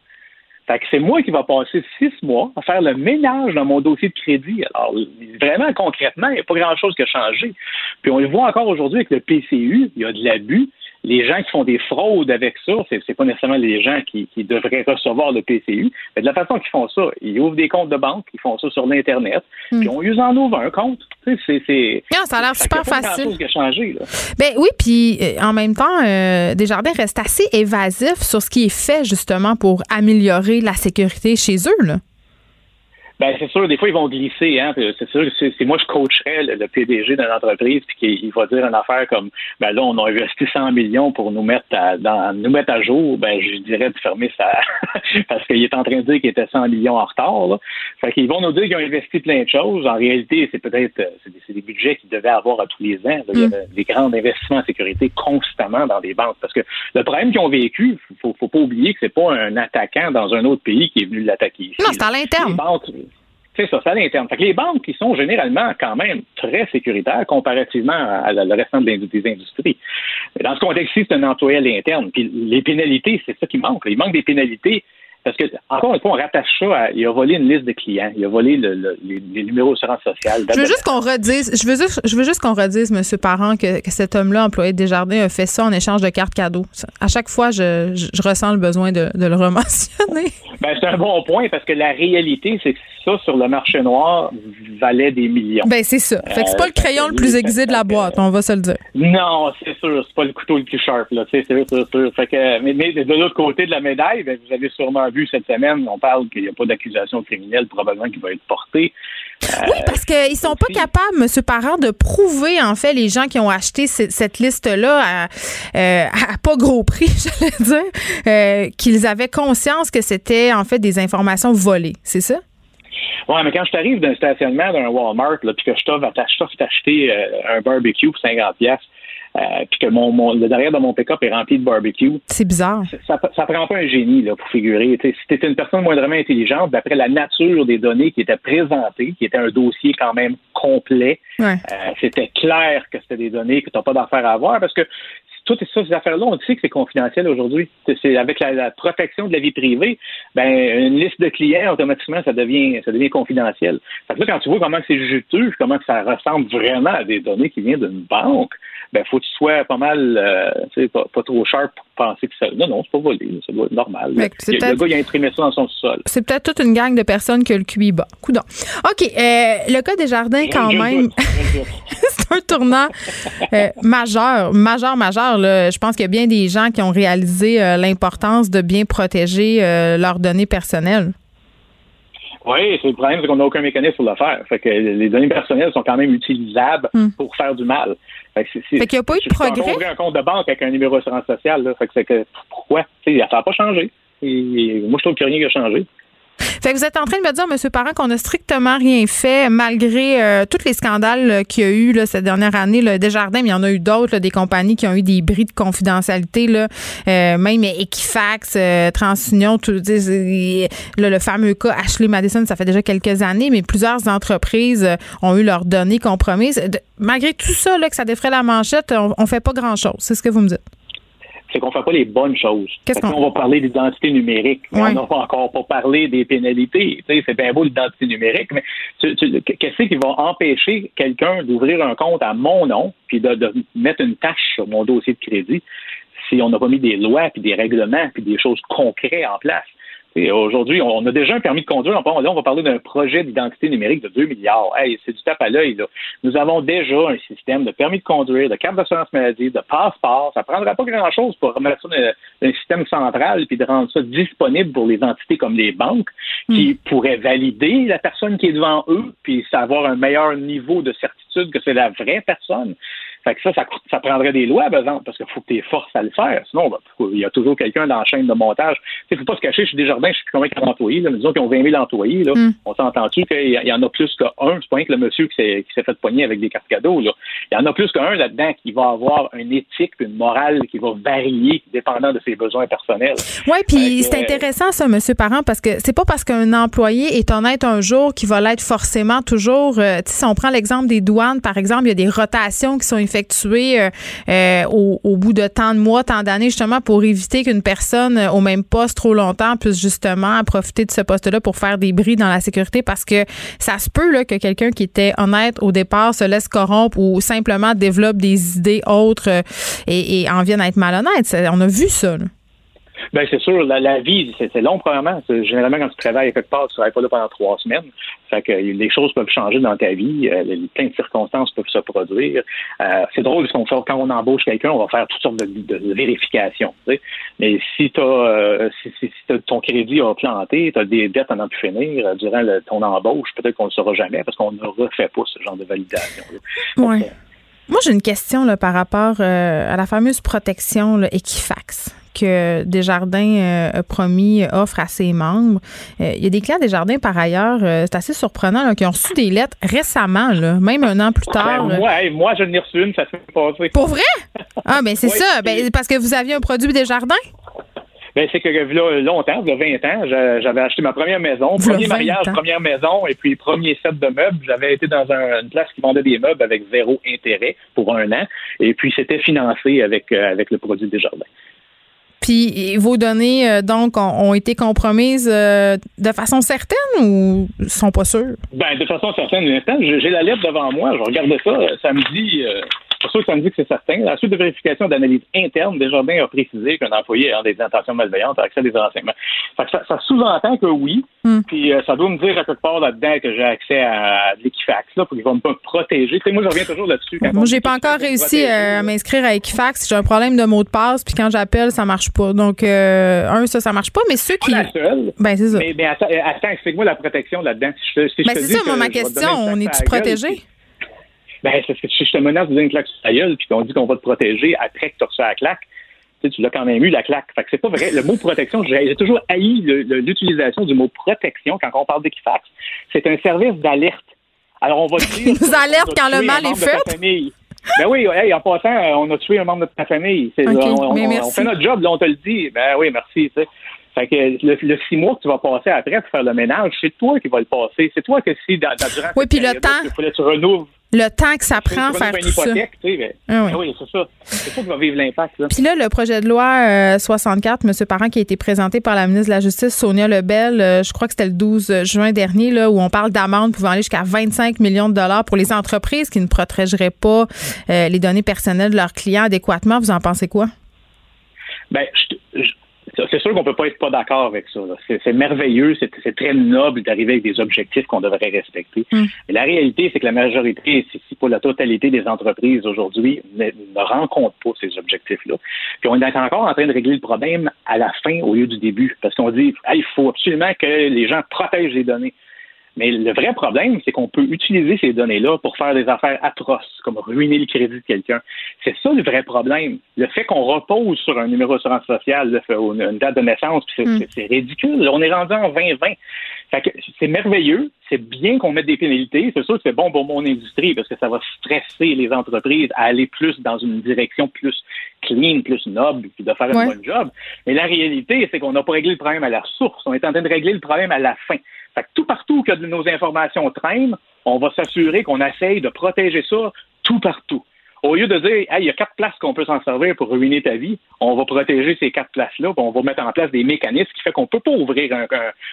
Fait que c'est moi qui va passer six mois à faire le ménage dans mon dossier de crédit. Alors, vraiment, concrètement, il n'y a pas grand-chose qui a changé. Puis on le voit encore aujourd'hui avec le PCU, il y a de l'abus. Les gens qui font des fraudes avec ça, c'est, pas nécessairement les gens qui, qui devraient recevoir le PCU. Mais de la façon qu'ils font ça, ils ouvrent des comptes de banque, ils font ça sur l'Internet, puis on use en ouvre un compte. Tu sais, c'est, Non, ça a l'air super a pas facile. grand-chose qui a changé. Là. Ben oui, puis euh, en même temps, euh, Desjardins reste assez évasif sur ce qui est fait justement pour améliorer la sécurité chez eux. Là. Ben, c'est sûr, des fois, ils vont glisser. Hein, c'est sûr que si moi, je coacherais le, le PDG d'une entreprise puis qu'il il va dire une affaire comme ben là, on a investi 100 millions pour nous mettre à, dans, nous mettre à jour, ben je dirais de fermer ça parce qu'il est en train de dire qu'il était 100 millions en retard. Là. Fait qu'ils vont nous dire qu'ils ont investi plein de choses. En réalité, c'est peut-être euh, c'est des, budgets qu'ils devaient avoir à tous les ans. là. Il y avait des grands investissements en sécurité constamment dans des banques. Parce que le problème qu'ils ont vécu, faut, faut pas oublier que c'est pas un attaquant dans un autre pays qui est venu l'attaquer ici. Non, c'est à l'interne. C'est ça, c'est à l'interne. Fait que les banques qui sont généralement quand même très sécuritaires comparativement à, à le restant des industries. Mais dans ce contexte-ci, c'est un employé à l'interne. Puis les pénalités, c'est ça qui manque. Il manque des pénalités parce que, encore une fois, on rattache ça à. Il a volé une liste de clients, il a volé le- le- les, les numéros d'assurance sociale. Je veux juste qu'on redise, je veux juste, je veux juste qu'on redise, Monsieur Parent, que, que cet homme-là, employé de Desjardins, a fait ça en échange de cartes cadeaux. À chaque fois, je, je, je ressens le besoin de, de le rementionner. Ben, c'est un bon point parce que la réalité, c'est que ça, sur le marché noir, valait des millions. Ben c'est ça. Fait que c'est pas le crayon le plus aiguisé de la boîte, on va se le dire. Non, c'est sûr, c'est pas le couteau le plus sharp, là, c'est sûr, c'est sûr. Fait que, mais, mais de l'autre côté de la médaille, ben, vous avez sûrement vu cette semaine, on parle qu'il n'y a pas d'accusation criminelle probablement qui va être portée. Oui, parce qu'ils sont pas capables, Monsieur Parent, de prouver en fait les gens qui ont acheté ce- cette liste-là à, euh, à pas gros prix, j'allais dire, euh, qu'ils avaient conscience que c'était en fait des informations volées, c'est ça? Ouais, mais quand je t'arrive d'un stationnement d'un Walmart, là, puis que je t'offre je t'offre d'acheter euh, un barbecue pour 50 pièces, euh, puis que mon, mon, le derrière de mon pick-up est rempli de barbecue. C'est bizarre. Ça, ça prend pas un génie là, pour figurer. T'sais, si tu étais une personne moindrement intelligente, d'après la nature des données qui étaient présentées, qui était un dossier quand même complet, Ouais. euh, c'était clair que c'était des données que tu n'as pas d'affaires à avoir parce que toutes ces affaires-là, on sait que c'est confidentiel aujourd'hui. C'est- avec la, la protection de la vie privée, ben une liste de clients automatiquement ça devient ça devient confidentiel. Fait que là, quand tu vois comment c'est juteux, comment ça ressemble vraiment à des données qui viennent d'une banque, ben faut que tu sois pas mal, euh, pas, pas trop sharp pour penser que ça. Non, non, c'est pas volé, être normal. C'est Le, gars, il a imprimé ça dans son sol. C'est peut-être toute une gang de personnes que le QI bat. Coudon. OK. euh, le cas des jardins, quand Je- même, c'est un tournant euh, majeur, majeur, majeur. là. Je pense qu'il y a bien des gens qui ont réalisé euh, l'importance de bien protéger leurs données personnelles. Oui, c'est le problème, c'est qu'on n'a aucun mécanisme pour le faire. Fait que les données personnelles sont quand même utilisables Hmm. pour faire du mal. Fait que qu'il n'y a pas eu de progrès? ouvrir un compte de banque avec un numéro d'assurance sociale. Là. Fait que c'est que pourquoi? Ça n'a pas changé. Et moi, je trouve qu'il n'y a rien qui a changé. Fait que vous êtes en train de me dire, M. Parent, qu'on n'a strictement rien fait malgré euh, tous les scandales là, qu'il y a eu là, cette dernière année. Là, Desjardins, mais il y en a eu d'autres, des compagnies qui ont eu des bris de confidentialité, là, euh, même Equifax, euh, TransUnion, le fameux cas Ashley Madison, ça fait déjà quelques années, mais plusieurs entreprises euh, ont eu leurs données compromises. Malgré tout ça, que ça défrait la manchette, on, on fait pas grand-chose. C'est ce que vous me dites. C'est qu'on ne fait pas les bonnes choses. Là, on va parler d'identité numérique, mais on n'a pas encore pas parlé des pénalités. C'est bien beau l'identité numérique, mais qu'est-ce qui va empêcher quelqu'un d'ouvrir un compte à mon nom puis de, de mettre une tâche sur mon dossier de crédit si on n'a pas mis des lois puis des règlements puis des choses concrètes en place? Et aujourd'hui, on a déjà un permis de conduire. Là, on va parler d'un projet d'identité numérique de 2 milliards. Hey, c'est du tape à l'œil. Nous avons déjà un système de permis de conduire, de carte d'assurance maladie, de passeport. Ça ne prendra pas grand-chose pour remettre ça dans un système central puis de rendre ça disponible pour les entités comme les banques qui pourraient valider la personne qui est devant eux puis avoir un meilleur niveau de certitude que c'est la vraie personne. Fait que ça, ça, prendrait des lois, par exemple, parce qu'il faut que tu forces à le faire. Sinon, ben, il y a toujours quelqu'un dans la chaîne de montage. Il ne faut pas se cacher, chez Desjardins, je plus combien d'employés. Là, mais disons qu'ils ont 20 000 employés. Là. Mm. On s'entend-tu qu'il y, en a plus qu'un? C'est pas rien que le monsieur qui s'est, qui s'est fait pogner avec des cartes cadeaux. Là. Il y en a plus qu'un là-dedans qui va avoir une éthique, une morale qui va varier dépendant de ses besoins personnels. Oui, puis c'est euh, intéressant ça, Monsieur Parent, parce que c'est pas parce qu'un employé est honnête un jour qu'il va l'être forcément toujours. Euh, si on prend l'exemple des douanes, par exemple, il y a des rotations qui sont effectuées euh, euh, au, au bout de tant de mois, tant d'années, justement pour éviter qu'une personne euh, au même poste trop longtemps puisse justement profiter de ce poste-là pour faire des bris dans la sécurité, parce que ça se peut là, que quelqu'un qui était honnête au départ se laisse corrompre ou simplement développe des idées autres euh, et, et en vienne à être malhonnête. On a vu ça. là. Ben c'est sûr, la, la vie, c'est long premièrement. Généralement, quand tu travailles quelque part, tu travailles pas là pendant trois semaines. Fait que les choses peuvent changer dans ta vie, euh, plein de circonstances peuvent se produire. Euh, c'est drôle parce qu'on quand on embauche quelqu'un, on va faire toutes sortes de, vérifications. tu sais. Mais si t'as euh, si, si, si t'as- ton crédit a planté, tu as des dettes à n'en plus finir durant le- ton embauche, peut-être qu'on ne le saura jamais parce qu'on ne refait pas ce genre de validation. Ouais. Moi, j'ai une question là, par rapport à la fameuse protection là, Equifax que Desjardins euh, a promis, offre à ses membres. Euh, Il y a des clients Desjardins, par ailleurs, euh, c'est assez surprenant, là, qui ont reçu des lettres récemment, là, même un an plus tard. Ben, moi, moi, je n'ai reçu une, ça s'est passé. Pour vrai? Ah, ben c'est Oui, ça. Ben, parce que vous aviez un produit Desjardins? Ben, c'est que là, longtemps, il y a 20 ans, j'a- j'avais acheté ma première maison, premier 20 mariage, ans. première maison, et puis premier set de meubles. J'avais été dans un- une place qui vendait des meubles avec zéro intérêt pour un an, et puis c'était financé avec, euh, avec le produit Desjardins. Puis vos données, euh, donc, ont, ont été compromises euh, de façon certaine ou sont pas sûres? Ben, de façon certaine, j'ai la lettre devant moi, je regardais ça, euh, pour sûr que ça me dit que c'est certain. La suite de vérification d'analyse interne, Desjardins a précisé qu'un employé ayant des intentions malveillantes a accès à des renseignements. Fait que ça, ça sous-entend que oui, Hmm. puis euh, ça doit me dire à quelque part là-dedans que j'ai accès à, l'Equifax, là, pour qu'ils vont me protéger. Tu sais, moi, je reviens toujours là-dessus. Moi, j'ai pas encore réussi euh, à m'inscrire à Equifax. J'ai un problème de mot de passe, puis quand j'appelle, ça marche pas. Donc, euh, un, ça, ça marche pas. Mais ceux Pas qui. la seule. Ben, c'est ça. Mais, mais attends, euh, attends, explique-moi la protection là-dedans. Si je, Ben, c'est ça, moi, ma question. On est-tu protégé? Ben, c'est que si je te menace de donner une claque sur ta gueule, puis qu'on dit qu'on va te protéger après que tu as reçu la claque, tu sais, tu l'as quand même eu, la claque. Fait que c'est pas vrai. Le mot protection, j'ai toujours haï l'utilisation du mot protection quand on parle d'Equifax. C'est un service d'alerte. Alors, on va te dire. Il nous alerte quand le mal est fait? Ben oui, hey, en passant, on a tué un membre de ta famille. Okay, on, on, mais on, fait notre job, là, on te le dit. Ben oui, merci. Tu sais. Fait que le, le, six mois que tu vas passer après pour faire le ménage, c'est toi qui vas le passer. C'est toi que si dans, dans durant oui, puis le temps. Il fallait que tu renouves le temps que ça prend tu faire tout ça. ben, Ah oui. ben oui, c'est ça. C'est ça qui va vivre l'impact. Puis là, le projet de loi euh, 64, M. Parent, qui a été présenté par la ministre de la Justice, Sonia Lebel, euh, je crois que c'était le 12 juin dernier, là, où on parle d'amendes pouvant aller jusqu'à 25 millions de dollars pour les entreprises qui ne protégeraient pas euh, les données personnelles de leurs clients adéquatement. Vous en pensez quoi? Ben, je- je- c'est sûr qu'on peut pas être pas d'accord avec ça. là. C'est merveilleux, c'est très noble d'arriver avec des objectifs qu'on devrait respecter. Mm. Mais la réalité, c'est que la majorité, si si pas la totalité des entreprises aujourd'hui, ne, ne rencontrent pas ces objectifs-là. Puis on est encore en train de régler le problème à la fin au lieu du début, parce qu'on dit, Hey, il faut absolument que les gens protègent les données. Mais le vrai problème, c'est qu'on peut utiliser ces données-là pour faire des affaires atroces, comme ruiner le crédit de quelqu'un. C'est ça le vrai problème. Le fait qu'on repose sur un numéro d'assurance sociale, une date de naissance, c'est Mm. c'est- ridicule. On est rendu en 2020. Fait que c'est merveilleux. C'est bien qu'on mette des pénalités. C'est sûr que c'est bon pour mon industrie parce que ça va stresser les entreprises à aller plus dans une direction plus clean, plus noble, puis de faire un bon job. Mais la réalité, c'est qu'on n'a pas réglé le problème à la source. On est en train de régler le problème à la fin. Fait que tout partout que nos informations traînent, on va s'assurer qu'on essaye de protéger ça tout partout. Au lieu de dire, hey, il y a quatre places qu'on peut s'en servir pour ruiner ta vie, on va protéger ces quatre places-là, puis on va mettre en place des mécanismes qui fait qu'on peut pas ouvrir un,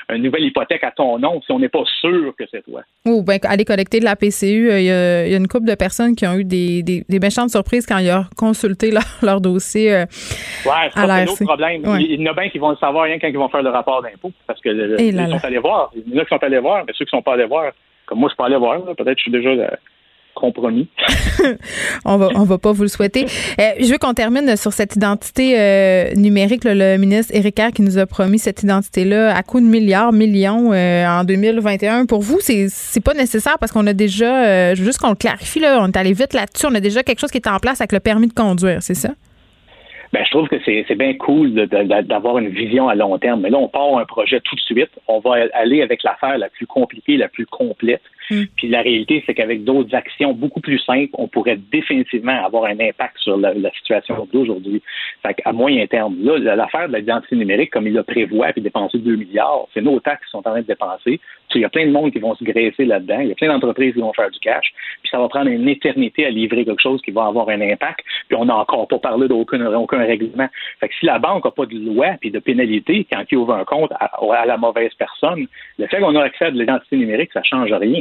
un- une nouvelle hypothèque à ton nom si on n'est pas sûr que c'est toi. Ou bien aller collecter de la PCU. euh, Il y, a, il y a une couple de personnes qui ont eu des, des, des méchantes surprises quand ils ont consulté leur, leur dossier. euh, Ouais, À c'est l'ARC. l'autre problème. Ouais. Il y en a bien qui vont le savoir rien quand ils vont faire le rapport d'impôt. Parce que le- Et ils là là. sont allés voir. Il y en a qui sont allés voir, mais ceux qui sont pas allés voir, comme moi, je suis pas allé voir, là, peut-être que je suis déjà euh, compromis. on va on va pas vous le souhaiter. Euh, je veux qu'on termine sur cette identité euh, numérique. là, le ministre Éric Kerr qui nous a promis cette identité-là à coût de milliards, millions euh, en 2021. Pour vous, c'est c'est pas nécessaire parce qu'on a déjà, je veux juste qu'on le clarifie, là, on est allé vite là-dessus. On a déjà quelque chose qui est en place avec le permis de conduire, c'est ça? Ben, je trouve que c'est c'est bien cool de- de- d'avoir une vision à long terme. Mais là, on part un projet tout de suite. On va aller avec l'affaire la plus compliquée, la plus complète. Mm. Puis la réalité, c'est qu'avec d'autres actions beaucoup plus simples, on pourrait définitivement avoir un impact sur la, situation d'aujourd'hui. Fait qu'à moyen terme, là, l'affaire de l'identité numérique, comme il le prévoit, puis dépenser 2 milliards, c'est nos taxes qui sont en train de dépenser. Il y a plein de monde qui vont se graisser là-dedans. Il y a plein d'entreprises qui vont faire du cash. Puis ça va prendre une éternité à livrer quelque chose qui va avoir un impact. Puis on n'a encore pas parlé d'aucun aucun règlement. Fait que si la banque n'a pas de loi puis de pénalité quand il ouvre un compte à, à la mauvaise personne, le fait qu'on a accès à de l'identité numérique, ça change rien.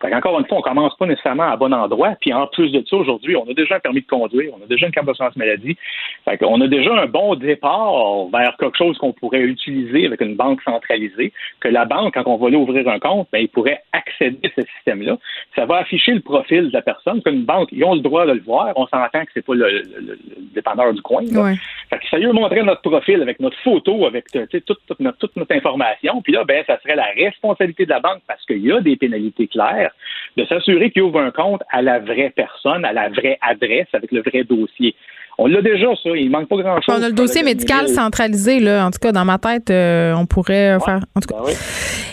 Fait encore une fois, on commence pas nécessairement à bon endroit. Puis en plus de ça, aujourd'hui, on a déjà un permis de conduire, on a déjà une carte d'assurance maladie. Fait qu'on a déjà un bon départ vers quelque chose qu'on pourrait utiliser avec une banque centralisée, que la banque, quand on va aller ouvrir un compte, ben, il pourrait accéder à ce système-là. Ça va afficher le profil de la personne. Qu'une banque, ils ont le droit de le voir. On s'entend que c'est pas le, le- le- le dépanneur du coin. Ouais. Fait que ça lui montrer notre profil avec notre photo, avec tu sais, toute, toute notre, toute notre information. Puis là, ben, ça serait la responsabilité de la banque parce qu'il y a des pénalités claires de s'assurer qu'il ouvre un compte à la vraie personne, à la vraie adresse, avec le vrai dossier. On l'a déjà, ça. Il manque pas grand-chose. On a le dossier médical mille. centralisé, là. En tout cas, dans ma tête, euh, on pourrait Ouais. faire. En tout cas, Ben oui.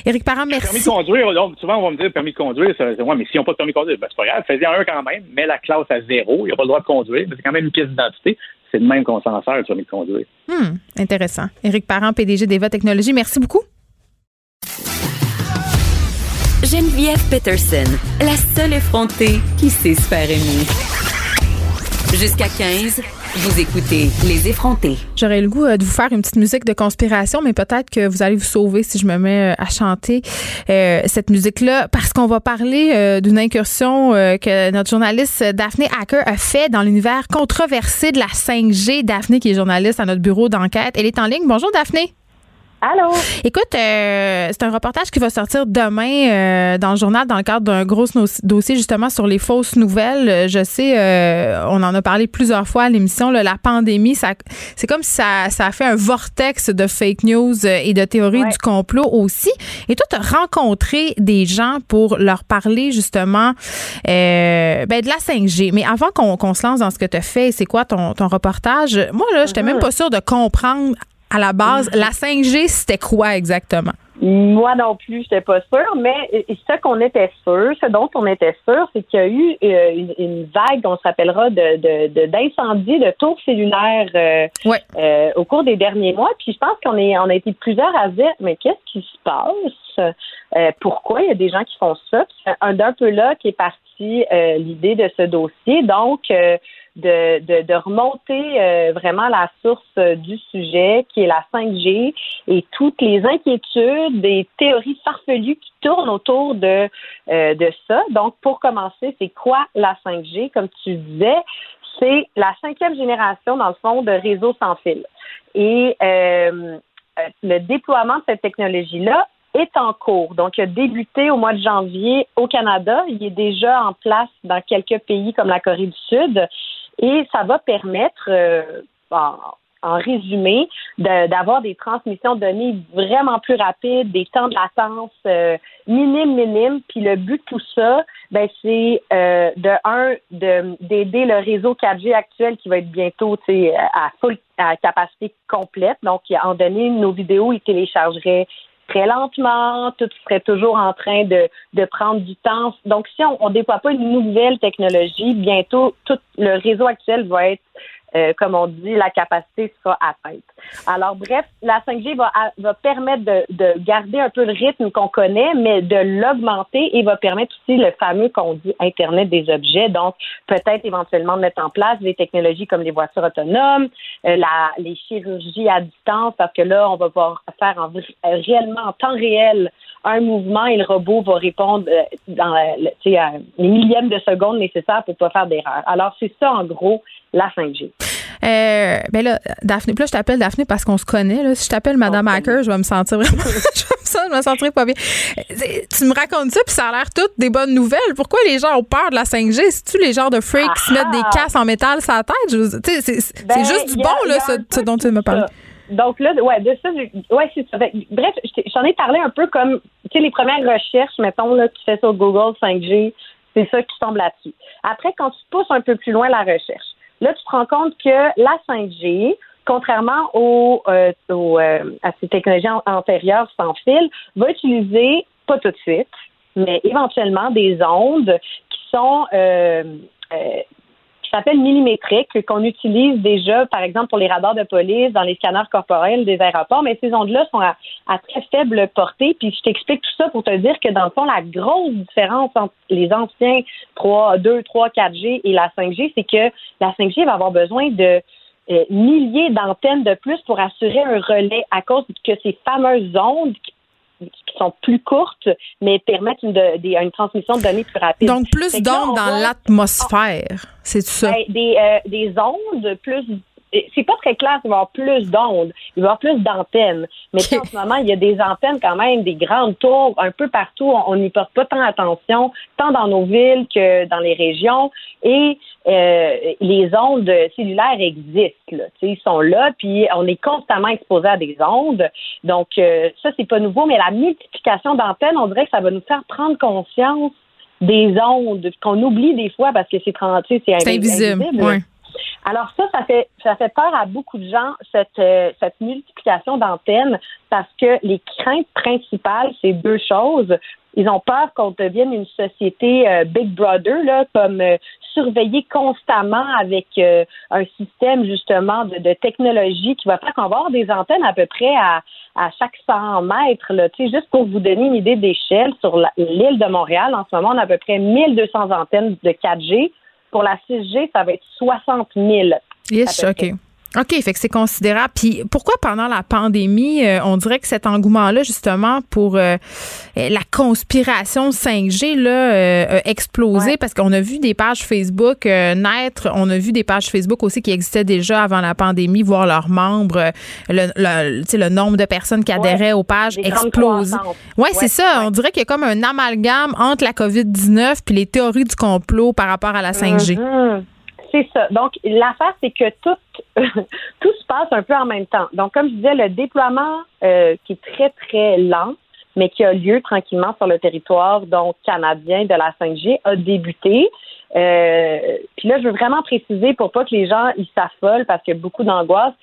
Éric Parent, Permis merci. de conduire, là, souvent on va me dire permis de conduire, ça, c'est- ouais, mais s'ils n'ont pas de permis de conduire, ben, c'est pas grave, fais-en un quand même, mets la classe à zéro, il n'a pas le droit de conduire, mais c'est quand même une pièce d'identité. C'est de même qu'on s'en sert, le permis de conduire. Hmm, intéressant. Éric Parent, PDG d'Eva Technologies, merci beaucoup. Geneviève Peterson, la seule effrontée qui sait se faire aimer. Jusqu'à 15, vous écoutez Les effrontés. J'aurais le goût euh, de vous faire une petite musique de conspiration, mais peut-être que vous allez vous sauver si je me mets euh, à chanter euh, cette musique-là, parce qu'on va parler d'une incursion que notre journaliste Daphné Hacker a fait dans l'univers controversé de la 5G. Daphné, qui est journaliste à notre bureau d'enquête, elle est en ligne. Bonjour Daphné. Allô? Écoute, euh, c'est un reportage qui va sortir demain euh, dans le journal dans le cadre d'un gros no- dossier justement sur les fausses nouvelles. Euh, Je sais, euh, on en a parlé plusieurs fois à l'émission, la pandémie, ça, c'est comme si ça, ça a fait un vortex de fake news et de théories Ouais. du complot aussi. Et toi, tu as rencontré des gens pour leur parler justement ben, de la 5G. Mais avant qu'on se lance dans ce que tu as fait, c'est quoi ton, ton reportage? Moi, là, j'étais même pas sûre de comprendre à la base, la 5G, c'était quoi exactement? Moi non plus, je n'étais pas sûre, mais ce qu'on était sûr, ce dont on était sûr, c'est qu'il y a eu euh, une, vague, on s'appellera, de, de, d'incendies, de, tours cellulaires euh, euh, au cours des derniers mois. Puis je pense qu'on est, on a été plusieurs à dire, mais qu'est-ce qui se passe? pourquoi il y a des gens qui font ça? C'est un d'un peu là qui est parti l'idée de ce dossier. Donc, de, de, de remonter euh, vraiment la source euh, du sujet, qui est la 5G, et toutes les inquiétudes, des théories farfelues qui tournent autour de, euh, de ça. Donc, pour commencer, c'est quoi la 5G? Comme tu disais, c'est la cinquième génération, dans le fond, de réseaux sans fil. Et le déploiement de cette technologie-là est en cours. Donc, il a débuté au mois de janvier au Canada. Il est déjà en place dans quelques pays comme la Corée du Sud. Et ça va permettre, euh, en, résumé, d'avoir des transmissions de données vraiment plus rapides, des temps de latence euh, minimes, minimes. Puis le but de tout ça, ben, c'est euh, de un, d'aider le réseau 4G actuel qui va être bientôt à full à capacité complète. Donc, en donné, nos vidéos, ils téléchargeraient très lentement, tout serait toujours en train de, de prendre du temps. Donc, si on ne déploie pas une nouvelle technologie, bientôt tout le réseau actuel va être euh, comme on dit, la capacité sera atteinte. Alors, bref, la 5G va, va permettre de, de garder un peu le rythme qu'on connaît, mais de l'augmenter et va permettre aussi le fameux qu'on dit Internet des objets. Donc, peut-être éventuellement mettre en place des technologies comme les voitures autonomes, euh, la, les chirurgies à distance, parce que là, on va pouvoir faire en, réellement en temps réel un mouvement et le robot va répondre euh, dans les millièmes de seconde nécessaires pour ne pas faire d'erreur. Alors, c'est ça, en gros, la 5G. Euh, ben là, Daphné, là, je t'appelle Daphné parce qu'on se connaît. Là. Si je t'appelle Madame Hacker, je vais me sentir vraiment. je vais me sentir pas bien. Tu me racontes ça, puis ça a l'air toutes des bonnes nouvelles. Pourquoi les gens ont peur de la 5G? C'est-tu les genres de freaks qui se mettent des ah! casses en métal sur la tête? C'est ben, juste du bon, là, ce, dont tu me parles. Donc là, ouais, de ça, ouais, c'est ça. Bref, j'en ai parlé un peu comme, tu sais, les premières recherches, mettons, là, tu fais sur Google 5G, c'est ça qui tombe là-dessus. Après, quand tu pousses un peu plus loin la recherche, Là, tu te rends compte que la 5G, contrairement aux, euh, euh, à ces technologies antérieures sans fil, va utiliser, pas tout de suite, mais éventuellement des ondes qui sont euh, qui s'appelle millimétrique, qu'on utilise déjà, par exemple, pour les radars de police, dans les scanners corporels des aéroports, mais ces ondes-là sont à, très faible portée. Puis je t'explique tout ça pour te dire que, dans le fond, la grosse différence entre les anciens 3, 2, 3, 4G et la 5G, c'est que la 5G va avoir besoin de euh, milliers d'antennes de plus pour assurer un relais à cause que ces fameuses ondes qui qui sont plus courtes, mais permettent une, une transmission de données plus rapide. Donc, plus d'ondes dans l'atmosphère, c'est ça? Ben, des, euh, des ondes plus c'est pas très clair il va y avoir plus d'ondes, il va y avoir plus d'antennes. Mais en ce moment, il y a des antennes quand même, des grandes tours un peu partout. On n'y porte pas tant attention, tant dans nos villes que dans les régions. Et euh, les ondes cellulaires existent. Là. Ils sont là, puis on est constamment exposé à des ondes. Donc, euh, ça, c'est pas nouveau, mais la multiplication d'antennes, on dirait que ça va nous faire prendre conscience des ondes qu'on oublie des fois parce que c'est c'est invisible. invisible. Alors ça, ça fait ça fait peur à beaucoup de gens cette euh, cette multiplication d'antennes parce que les craintes principales, c'est deux choses. Ils ont peur qu'on devienne une société euh, Big Brother, là, comme euh, surveillé constamment avec un système justement de, de, technologie qui va faire qu'on va avoir des antennes à peu près à, à chaque 100 mètres. Là. Juste pour vous donner une idée d'échelle, sur l'île de Montréal, en ce moment, on a à peu près 1200 antennes de 4G. Pour la 6G, ça va être 60 000. Yes, OK. OK, fait que c'est considérable. Puis pourquoi pendant la pandémie, euh, on dirait que cet engouement-là, justement, pour euh, la conspiration 5G, là, euh, a explosé? Parce qu'on a vu des pages Facebook naître. On a vu des pages Facebook aussi qui existaient déjà avant la pandémie, voir leurs membres, le, le nombre de personnes qui adhéraient aux pages exploser. Oui, ouais, c'est ça. On dirait qu'il y a comme un amalgame entre la COVID-19 puis les théories du complot par rapport à la 5G. C'est ça. Donc, l'affaire, c'est que tout, tout se passe un peu en même temps. Donc, comme je disais, le déploiement euh, qui est très, très lent, mais qui a lieu tranquillement sur le territoire donc canadien de la 5G a débuté. Euh, puis là, je veux vraiment préciser pour pas que les gens ils s'affolent parce qu'il y a beaucoup d'angoisse.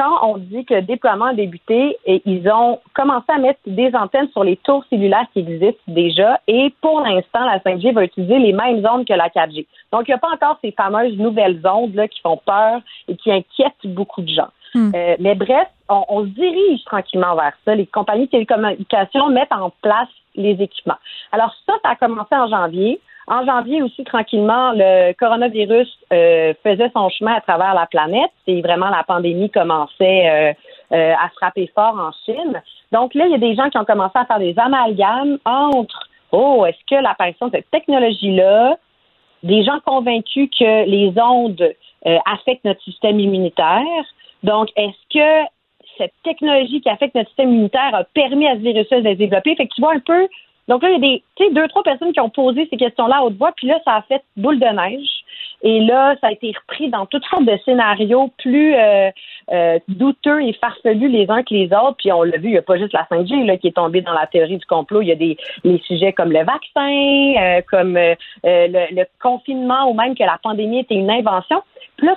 Quand on dit que le déploiement a débuté, et ils ont commencé à mettre des antennes sur les tours cellulaires qui existent déjà et pour l'instant, la 5G va utiliser les mêmes ondes que la 4G. Donc, il n'y a pas encore ces fameuses nouvelles ondes là, qui font peur et qui inquiètent beaucoup de gens. Hmm. Euh, mais bref, on, on, se dirige tranquillement vers ça. Les compagnies de télécommunications mettent en place les équipements. Alors ça, ça a commencé en janvier. En janvier aussi, tranquillement, le coronavirus euh, faisait son chemin à travers la planète. C'est vraiment la pandémie commençait euh, euh, à frapper fort en Chine. Donc là, il y a des gens qui ont commencé à faire des amalgames entre oh, est-ce que l'apparition de cette technologie-là, des gens convaincus que les ondes affectent notre système immunitaire. Donc, est-ce que cette technologie qui affecte notre système immunitaire a permis à ce virus de se développer? Fait que tu vois un peu donc là, il y a des, deux, trois personnes qui ont posé ces questions-là à haute voix, puis là, ça a fait boule de neige. Et là, ça a été repris dans toutes sortes de scénarios plus euh, euh, douteux et farfelus les uns que les autres. Puis on l'a vu, il n'y a pas juste la 5G là, qui est tombée dans la théorie du complot. Il y a des les sujets comme le vaccin, euh, comme le, le, confinement ou même que la pandémie était une invention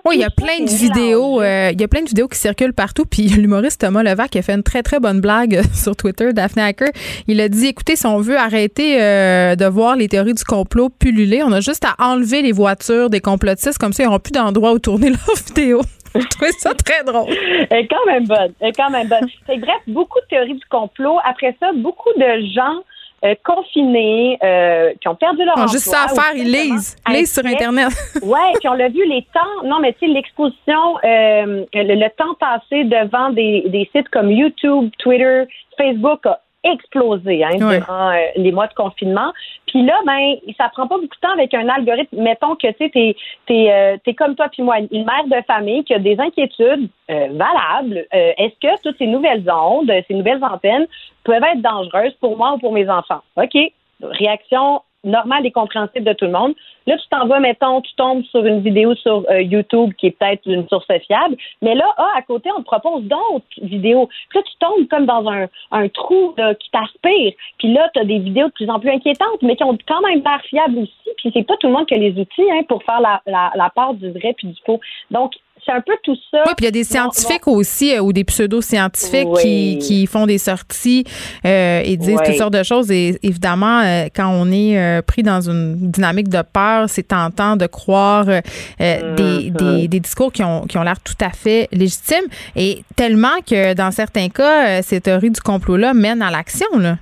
oui, il y a plein de vidéos, il y a plein de vidéos qui circulent partout. Puis l'humoriste Thomas Levac a fait une très très bonne blague sur Twitter, Daphne Hacker. Il a dit, écoutez, si on veut arrêter de voir les théories du complot pulluler, on a juste à enlever les voitures des complotistes, comme ça ils n'auront plus d'endroit où tourner leurs vidéos. Je trouvais ça très drôle. Elle est quand même bonne. Elle est quand même bonne. bref, beaucoup de théories du complot. Après ça, beaucoup de gens euh, confinés, euh, qui ont perdu leur emploi. Juste ça à faire, ils lisent. lisent sur Internet. ouais, puis on l'a vu, les temps, non, mais tu sais, l'exposition, euh, le, le, temps passé devant des, des sites comme YouTube, Twitter, Facebook a explosé hein, durant euh, les mois de confinement. Puis là, ben, ça prend pas beaucoup de temps avec un algorithme. Mettons que tu sais, t'es euh, es, comme toi puis moi, une mère de famille qui a des inquiétudes euh, valables. Est-ce que toutes ces nouvelles ondes, ces nouvelles antennes peuvent être dangereuses pour moi ou pour mes enfants? OK. Réaction normal et compréhensible de tout le monde. Là, tu t'en vas, mettons, tu tombes sur une vidéo sur euh, YouTube qui est peut-être une source fiable, mais là, ah, à côté, on te propose d'autres vidéos. Puis là, tu tombes comme dans un, trou qui t'aspire. Puis là, tu as des vidéos de plus en plus inquiétantes, mais qui ont quand même l'air fiables aussi. Puis c'est pas tout le monde qui a les outils hein, pour faire la, la, la part du vrai puis du faux. Donc, c'est un peu tout ça. Oui, puis il y a des scientifiques aussi euh, ou des pseudo-scientifiques qui, qui, font des sorties euh, et disent toutes sortes de choses. Et évidemment, euh, quand on est pris dans une dynamique de peur, c'est tentant de croire des, mm-hmm. des, des, discours qui ont, qui ont l'air tout à fait légitimes. Et tellement que dans certains cas, ces théories du complot-là mènent à l'action. Là.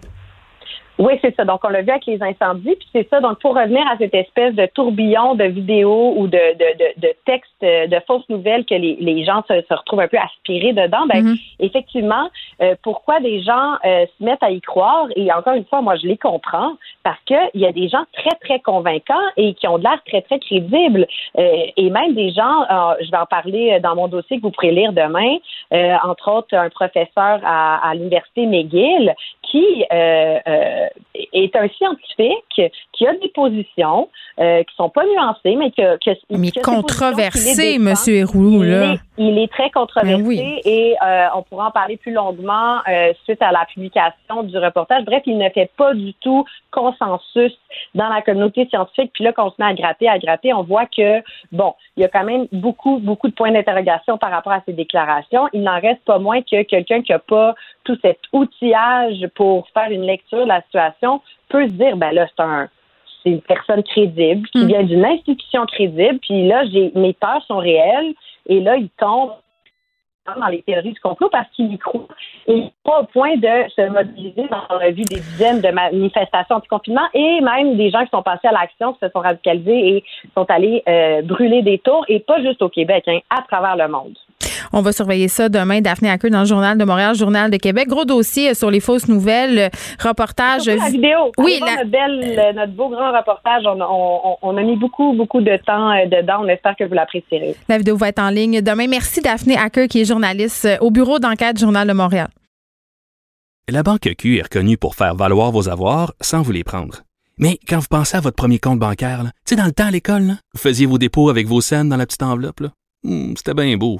Oui, c'est ça. Donc, on l'a vu avec les incendies. Puis c'est ça. Donc, pour revenir à cette espèce de tourbillon de vidéos ou de, de, de, de textes, de fausses nouvelles que les, les gens se, se, retrouvent un peu aspirés dedans, ben, mm-hmm. effectivement, euh, pourquoi des gens euh, se mettent à y croire? Et encore une fois, moi, je les comprends parce qu'il y a des gens très, très convaincants et qui ont de l'air très, très crédibles. Euh, et même des gens, je vais en parler dans mon dossier que vous pourrez lire demain, entre autres, un professeur à, à l'Université McGill qui est un scientifique qui a des positions euh, qui sont pas nuancées, mais que, que mais controversé, Monsieur Héroux, là. Il est, très controversé ben et euh, on pourra en parler plus longuement euh, suite à la publication du reportage. Bref, il ne fait pas du tout consensus dans la communauté scientifique. Puis là, quand on se met à gratter, à gratter, on voit que bon, il y a quand même beaucoup, beaucoup de points d'interrogation par rapport à ces déclarations. Il n'en reste pas moins que quelqu'un qui n'a pas tout cet outillage pour faire une lecture de la situation peut se dire, ben là, c'est un c'est une personne crédible qui mm. vient d'une institution crédible, puis là, j'ai mes peurs sont réelles, et là, il tombe dans les théories du complot parce qu'il y croit. Et pas au point de se mobiliser dans la vue des dizaines de manifestations anti-confinement et même des gens qui sont passés à l'action, qui se sont radicalisés et sont allés euh, brûler des tours, et pas juste au Québec, hein, à travers le monde. On va surveiller ça demain. Daphné Hacker dans le Journal de Montréal, Journal de Québec. Gros dossier sur les fausses nouvelles, reportage. La vidéo. Oui, la... notre, notre beau grand reportage. On, a mis beaucoup, beaucoup de temps euh, dedans. On espère que vous l'apprécierez. La vidéo va être en ligne demain. Merci Daphné Hacker, qui est journaliste euh, au bureau d'enquête Journal de Montréal. La Banque Q est reconnue pour faire valoir vos avoirs sans vous les prendre. Mais quand vous pensez à votre premier compte bancaire, tu sais, dans le temps à l'école, vous faisiez vos dépôts avec vos scènes dans la petite enveloppe. Hmm, c'était bien beau.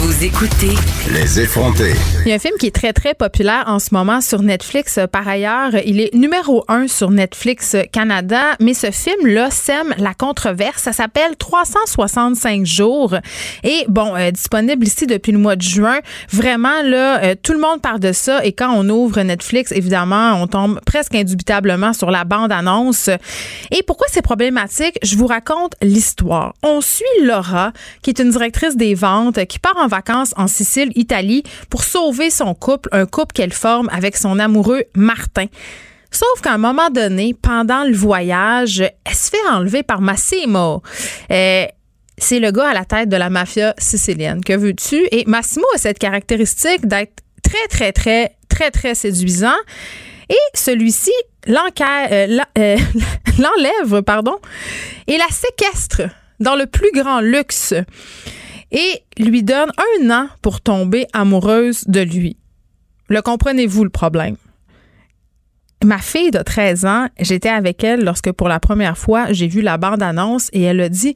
Vous écoutez Les effrontés. Il y a un film qui est très, très populaire en ce moment sur Netflix. Par ailleurs, il est numéro un sur Netflix Canada, mais ce film-là sème la controverse. Ça s'appelle 365 jours. Et bon, euh, disponible ici depuis le mois de juin. Vraiment, là, euh, tout le monde parle de ça. Et quand on ouvre Netflix, évidemment, on tombe presque indubitablement sur la bande-annonce. Et pourquoi c'est problématique? Je vous raconte l'histoire. On suit Laura, qui est une directrice des ventes, qui part en vacances en Sicile, Italie, pour sauver son couple, un couple qu'elle forme avec son amoureux Martin. Sauf qu'à un moment donné, pendant le voyage, elle se fait enlever par Massimo. Euh, c'est le gars à la tête de la mafia sicilienne. Que veux-tu? Et Massimo a cette caractéristique d'être très, très, très, très, très séduisant. Et celui-ci l'enlève, pardon, et la séquestre dans le plus grand luxe et lui donne un an pour tomber amoureuse de lui. Le comprenez-vous le problème? Ma fille de 13 ans, j'étais avec elle lorsque pour la première fois j'ai vu la bande-annonce et elle a dit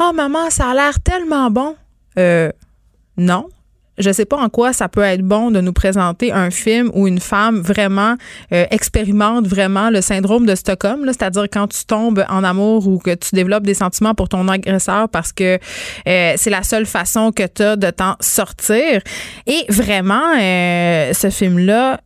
Oh maman, ça a l'air tellement bon. Euh, non, je sais pas en quoi ça peut être bon de nous présenter un film où une femme vraiment euh, expérimente vraiment le syndrome de Stockholm, c'est-à-dire quand tu tombes en amour ou que tu développes des sentiments pour ton agresseur parce que euh, c'est la seule façon que tu as de t'en sortir. Et vraiment, euh, ce film-là,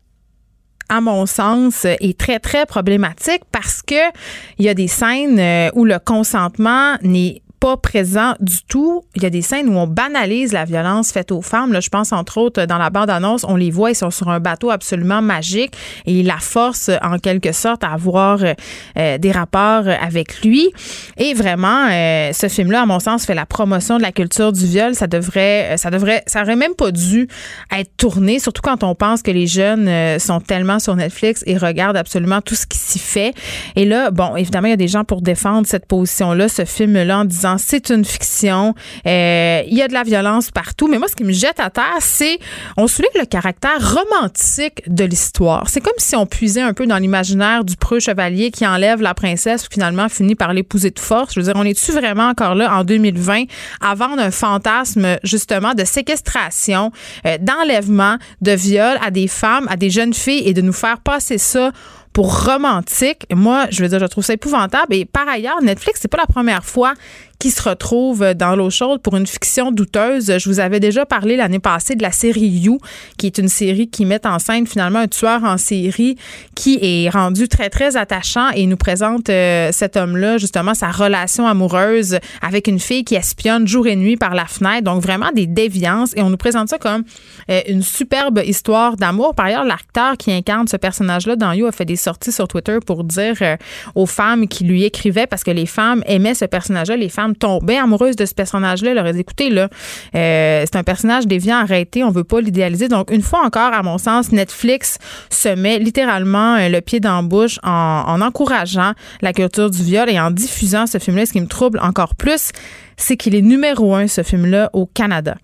à mon sens, est très, très problématique parce que il y a des scènes où le consentement n'est pas présent du tout. Il y a des scènes où on banalise la violence faite aux femmes. Là, je pense entre autres dans la bande-annonce, on les voit, ils sont sur un bateau absolument magique et il la force en quelque sorte à avoir euh, des rapports avec lui. Et vraiment, euh, ce film-là, à mon sens, fait la promotion de la culture du viol. Ça devrait, ça devrait, ça aurait même pas dû être tourné, surtout quand on pense que les jeunes euh, sont tellement sur Netflix et regardent absolument tout ce qui s'y fait. Et là, bon, évidemment, il y a des gens pour défendre cette position-là, ce film-là, en disant c'est une fiction. Euh, il y a de la violence partout. Mais moi, ce qui me jette à terre, c'est on souligne le caractère romantique de l'histoire. C'est comme si on puisait un peu dans l'imaginaire du preux chevalier qui enlève la princesse et finalement finit par l'épouser de force. Je veux dire, on est-tu vraiment encore là en 2020 à vendre un fantasme justement de séquestration, euh, d'enlèvement, de viol à des femmes, à des jeunes filles et de nous faire passer ça pour romantique? Moi, je veux dire, je trouve ça épouvantable. Et par ailleurs, Netflix, c'est pas la première fois qui se retrouve dans l'eau chaude pour une fiction douteuse. Je vous avais déjà parlé l'année passée de la série You, qui est une série qui met en scène finalement un tueur en série qui est rendu très, très attachant et nous présente euh, cet homme-là, justement, sa relation amoureuse avec une fille qui espionne jour et nuit par la fenêtre. Donc, vraiment des déviances. Et on nous présente ça comme euh, une superbe histoire d'amour. Par ailleurs, l'acteur qui incarne ce personnage-là dans You a fait des sorties sur Twitter pour dire euh, aux femmes qui lui écrivaient, parce que les femmes aimaient ce personnage-là, les femmes tomber amoureuse de ce personnage-là, leur a dit, écoutez, là, euh, c'est un personnage déviant, arrêté, on veut pas l'idéaliser. Donc, une fois encore, à mon sens, Netflix se met littéralement euh, le pied dans la bouche en encourageant la culture du viol et en diffusant ce film-là. Ce qui me trouble encore plus, c'est qu'il est numéro un, ce film-là, au Canada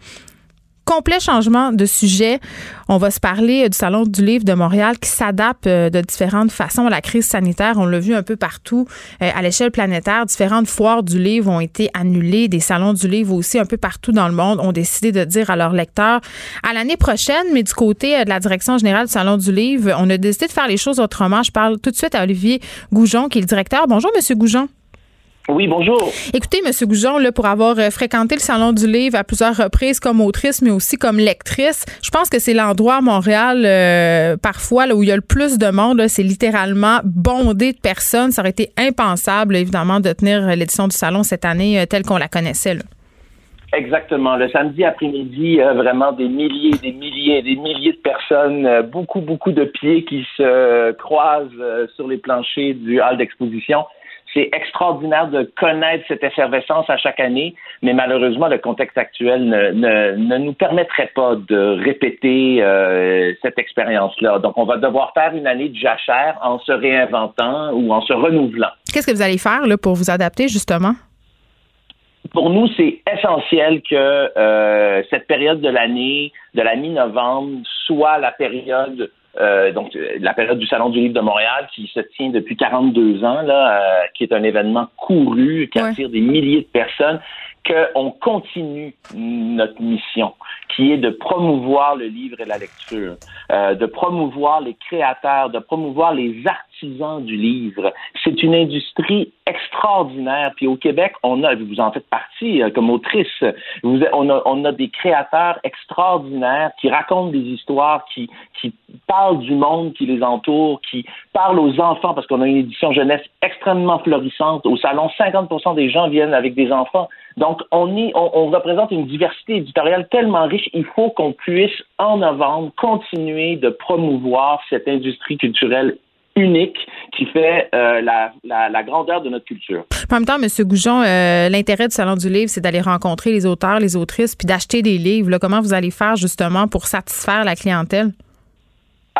complet changement de sujet. On va se parler euh, du Salon du livre de Montréal qui s'adapte euh, de différentes façons à la crise sanitaire. On l'a vu un peu partout euh, à l'échelle planétaire. Différentes foires du livre ont été annulées. Des salons du livre aussi un peu partout dans le monde ont décidé de dire à leurs lecteurs à l'année prochaine, mais du côté de la direction générale du Salon du livre, on a décidé de faire les choses autrement. Je parle tout de suite à Olivier Goujon, qui est le directeur. Bonjour, Monsieur Goujon. Oui, bonjour. Écoutez, M. Goujon, là, pour avoir euh, fréquenté le Salon du Livre à plusieurs reprises comme autrice, mais aussi comme lectrice, je pense que c'est l'endroit à Montréal, euh, parfois, là, où il y a le plus de monde. C'est littéralement bondé de personnes. Ça aurait été impensable, évidemment, de tenir l'édition du Salon cette année euh, telle qu'on la connaissait. Exactement. Le samedi après-midi, vraiment des milliers, des milliers, des milliers de personnes, beaucoup, beaucoup de pieds qui se croisent sur les planchers du hall d'exposition c'est extraordinaire de connaître cette effervescence à chaque année, mais malheureusement, le contexte actuel ne, ne, nous permettrait pas de répéter euh, cette expérience-là. Donc, on va devoir faire une année de jachère en se réinventant ou en se renouvelant. Qu'est-ce que vous allez faire là, pour vous adapter, justement? pour nous, c'est essentiel que euh, cette période de l'année, de la mi-novembre, soit la période euh, donc la période du Salon du Livre de Montréal qui se tient depuis 42 ans, là, euh, qui est un événement couru, qui attire des milliers de personnes, qu'on continue notre mission, qui est de promouvoir le livre et la lecture, euh, de promouvoir les créateurs, de promouvoir les artisans du livre. C'est une industrie extraordinaire. Puis au Québec, on a, vous en faites partie euh, comme autrice, on, a, des créateurs extraordinaires qui racontent des histoires, qui, qui parlent du monde qui les entoure, qui parlent aux enfants, parce qu'on a une édition jeunesse extrêmement florissante. Au salon, 50 des gens viennent avec des enfants. Donc, on, y, on, on, représente une diversité éditoriale tellement riche, il faut qu'on puisse, en novembre, continuer de promouvoir cette industrie culturelle unique qui fait euh, la, la, grandeur de notre culture. En même temps, M. Goujon, euh, l'intérêt du Salon du Livre, c'est d'aller rencontrer les auteurs, les autrices, puis d'acheter des livres. Comment vous allez faire justement pour satisfaire la clientèle?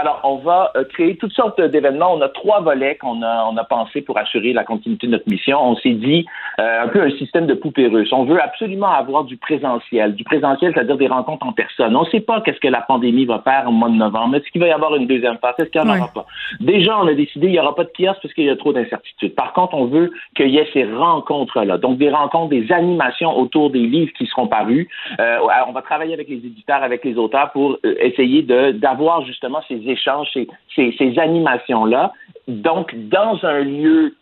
Alors, on va euh, créer toutes sortes d'événements. On a trois volets qu'on a, on a pensé pour assurer la continuité de notre mission. On s'est dit euh, un peu un système de poupée russe. On veut absolument avoir du présentiel. Du présentiel, c'est-à-dire des rencontres en personne. On ne sait pas qu'est-ce que la pandémie va faire au mois de novembre. Est-ce qu'il va y avoir une deuxième phase? Est-ce qu'il n'y en aura pas? Déjà, on a décidé qu'il n'y aura pas de kiosque parce qu'il y a trop d'incertitudes. Par contre, on veut qu'il y ait ces rencontres-là. Donc, des rencontres, des animations autour des livres qui seront parus. Euh, on va travailler avec les éditeurs, avec les auteurs pour essayer de, d'avoir justement ces échanges, ces, ces, ces animations-là. Donc, dans un lieu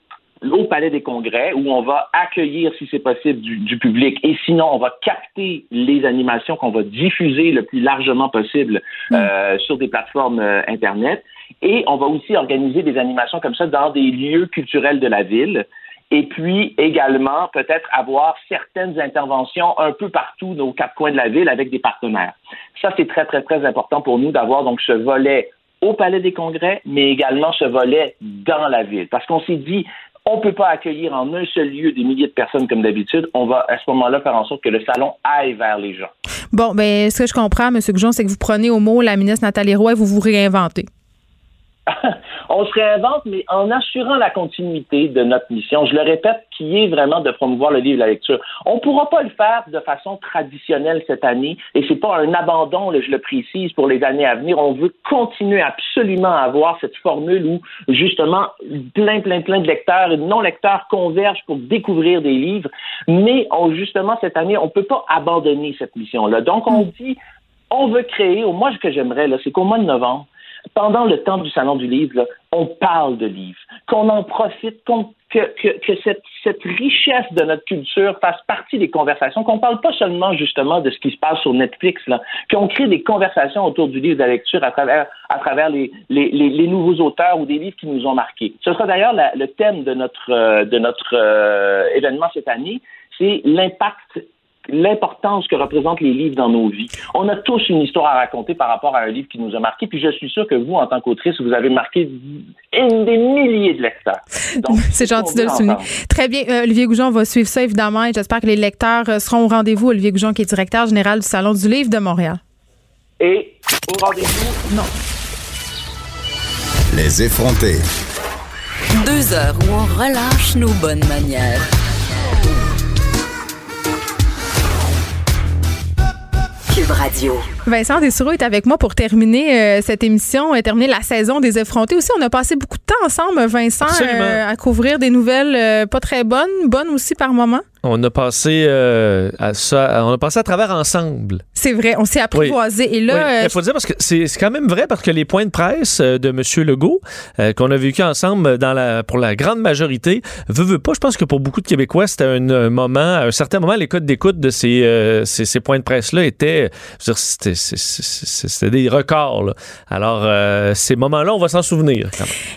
au Palais des Congrès, où on va accueillir, si c'est possible, du, du, public, et sinon, on va capter les animations qu'on va diffuser le plus largement possible euh, sur des plateformes euh, Internet. Et on va aussi organiser des animations comme ça dans des lieux culturels de la ville. Et puis également, peut-être avoir certaines interventions un peu partout aux quatre coins de la ville avec des partenaires. Ça, c'est très, très, très important pour nous d'avoir donc ce volet au Palais des Congrès, mais également ce volet dans la ville. Parce qu'on s'est dit, on ne peut pas accueillir en un seul lieu des milliers de personnes comme d'habitude. On va à ce moment-là faire en sorte que le salon aille vers les gens. Bon, ben ce que je comprends, M. Goujon, c'est que vous prenez au mot la ministre Nathalie Roy et vous vous réinventez. on se réinvente, mais en assurant la continuité de notre mission, je le répète, qui est vraiment de promouvoir le livre et la lecture. On ne pourra pas le faire de façon traditionnelle cette année, et c'est pas un abandon, je le précise, pour les années à venir. On veut continuer absolument à avoir cette formule où, justement, plein, plein, plein de lecteurs et de non-lecteurs convergent pour découvrir des livres, mais on, justement, cette année, on ne peut pas abandonner cette mission-là. Donc, on dit, on veut créer, moi, ce que j'aimerais, c'est qu'au mois de novembre, pendant le temps du Salon du Livre, là, on parle de livres, qu'on en profite, qu'on, que, que, que cette, cette, richesse de notre culture fasse partie des conversations, qu'on parle pas seulement justement de ce qui se passe sur Netflix, qu'on crée des conversations autour du livre de la lecture à travers, à travers les, les, les, les nouveaux auteurs ou des livres qui nous ont marqués. Ce sera d'ailleurs le thème de notre, euh, de notre euh, événement cette année, c'est l'impact l'importance que représentent les livres dans nos vies. On a tous une histoire à raconter par rapport à un livre qui nous a marqué, puis je suis sûr que vous, en tant qu'autrice, vous avez marqué une des milliers de lecteurs. C'est gentil de le souligner. Très bien. Euh, Olivier Goujon va suivre ça, évidemment, et j'espère que les lecteurs euh, seront au rendez-vous. Olivier Goujon, qui est directeur général du Salon du livre de Montréal. Et au rendez-vous? Non. Les effrontés. Deux heures où on relâche nos bonnes manières. Radio. Vincent Dessureau est avec moi pour terminer euh, cette émission, et terminer la saison des effrontés. Aussi, on a passé beaucoup de temps ensemble, Vincent, euh, à couvrir des nouvelles euh, pas très bonnes, bonnes aussi par moment. On a passé euh, à ça, on a passé à travers ensemble. C'est vrai, on s'est apprivoisé. Oui. Et là, oui. il faut dire parce que c'est quand même vrai parce que les points de presse de M. Legault euh, qu'on a vécu ensemble dans la, pour la grande majorité, veut, veut pas. Je pense que pour beaucoup de Québécois, c'était un, un, moment, à un certain moment, les codes d'écoute de ces, euh, ces, ces, points de presse-là étaient, c'était des records. Là. Alors, euh, ces moments-là, on va s'en souvenir.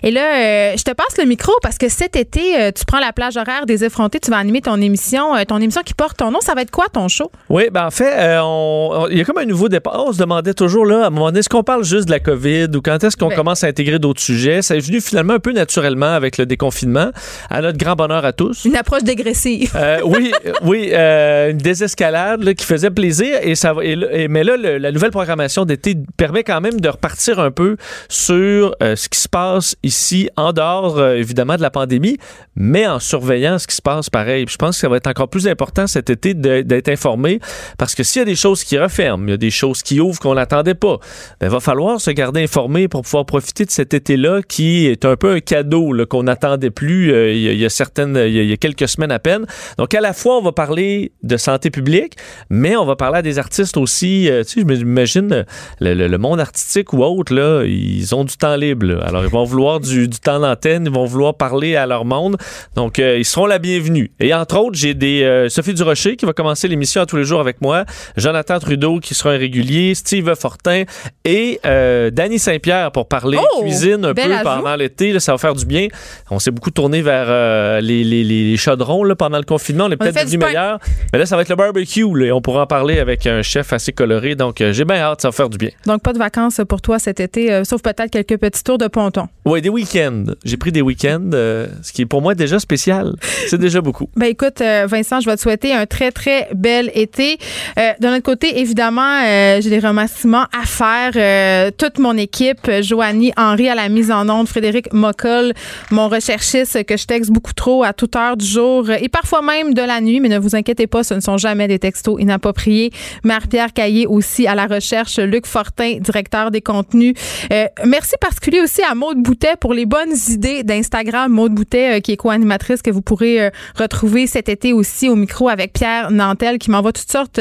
Et là, je te passe le micro parce que cet été, tu prends la plage horaire des effrontés, tu vas animer ton émission ton émission qui porte ton nom. Ça va être quoi ton show? Oui, ben en fait, euh, on, on, il y a comme un nouveau départ. On se demandait toujours là, à un moment donné, est-ce qu'on parle juste de la COVID ou quand est-ce qu'on ben. commence à intégrer d'autres sujets? Ça est venu finalement un peu naturellement avec le déconfinement, à notre grand bonheur à tous. Une approche dégressive. Euh, oui, oui, euh, une désescalade là, qui faisait plaisir. Et ça, et, et, mais là, le, la nouvelle programmation d'été permet quand même de repartir un peu sur euh, ce qui se passe ici, en dehors, évidemment, de la pandémie, mais en surveillant ce qui se passe pareil. Puis je pense que ça va être encore plus important cet été d'être informé parce que s'il y a des choses qui referment, il y a des choses qui ouvrent qu'on n'attendait pas, il ben, va falloir se garder informé pour pouvoir profiter de cet été-là qui est un peu un cadeau qu'on n'attendait plus euh, il, y a, certaines, il y a, quelques semaines à peine. Donc à la fois, on va parler de santé publique, mais on va parler à des artistes aussi. Euh, tu sais, je m'imagine le, monde artistique ou autre, là, ils ont du temps libre. Alors ils vont vouloir du, du temps d'antenne, ils vont vouloir parler à leur monde. Donc ils seront la bienvenue. Et entre autres, j'ai des Sophie Durocher qui va commencer l'émission à tous les jours avec moi, Jonathan Trudeau qui sera un régulier, Steve Fortin et euh, Danny Saint-Pierre pour parler oh, cuisine un peu pendant l'été. Ça va faire du bien. On s'est beaucoup tourné vers euh, les, les, les, chaudrons là, pendant le confinement. On est peut-être devenu meilleur. Mais là, ça va être le barbecue. Là, et on pourra en parler avec un chef assez coloré. Donc, euh, j'ai bien hâte. Ça va faire du bien. Donc, pas de vacances pour toi cet été, euh, sauf peut-être quelques petits tours de ponton. Oui, des week-ends. J'ai pris des week-ends, ce qui est pour moi déjà spécial. C'est déjà beaucoup. Ben écoute, Vincent, je vais te souhaiter un très, très bel été. de notre côté, évidemment, j'ai des remerciements à faire. Euh, toute mon équipe, Joanie Henry à la mise en onde, Frédéric Moccol, mon recherchiste que je texte beaucoup trop à toute heure du jour et parfois même de la nuit, mais ne vous inquiétez pas, ce ne sont jamais des textos inappropriés. Marie-Pierre Caillé aussi à la recherche, Luc Fortin, directeur des contenus. Euh, merci particulier aussi à Maude Boutet pour les bonnes idées d'Instagram. Maude Boutet, euh, qui est co-animatrice, que vous pourrez retrouver cet été aussi au micro avec Pierre Nantel, qui m'envoie toutes sortes.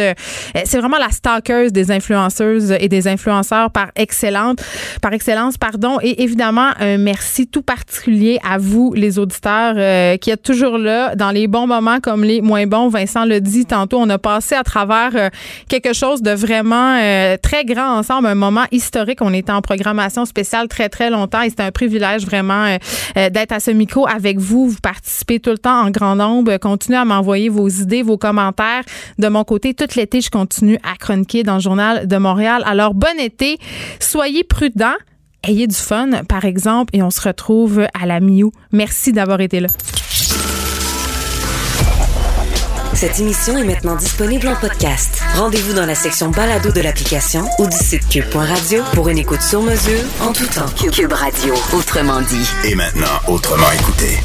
c'est vraiment la stalkeuse des influenceuses et des influenceurs par excellente, par excellence, pardon. Et évidemment, un merci tout particulier à vous, les auditeurs, euh, qui êtes toujours là dans les bons moments comme les moins bons. Vincent l'a dit tantôt, on a passé à travers euh, quelque chose de vraiment euh, très grand ensemble, un moment historique. On était en programmation spéciale très, très longtemps et c'était un privilège vraiment d'être à ce micro avec vous. Vous participez tout le temps en grand nombre. Continuez à m'envoyer vos idées, vos commentaires. De mon côté, tout l'été, je continue à chroniquer dans le Journal de Montréal. Alors, bon été. Soyez prudents. Ayez du fun, par exemple, et on se retrouve à la Miou. Merci d'avoir été là. Cette émission est maintenant disponible en podcast. Rendez-vous dans la section balado de l'application ou du site cube.radio pour une écoute sur mesure en tout temps. Cube Radio, autrement dit. Et maintenant, autrement écouté.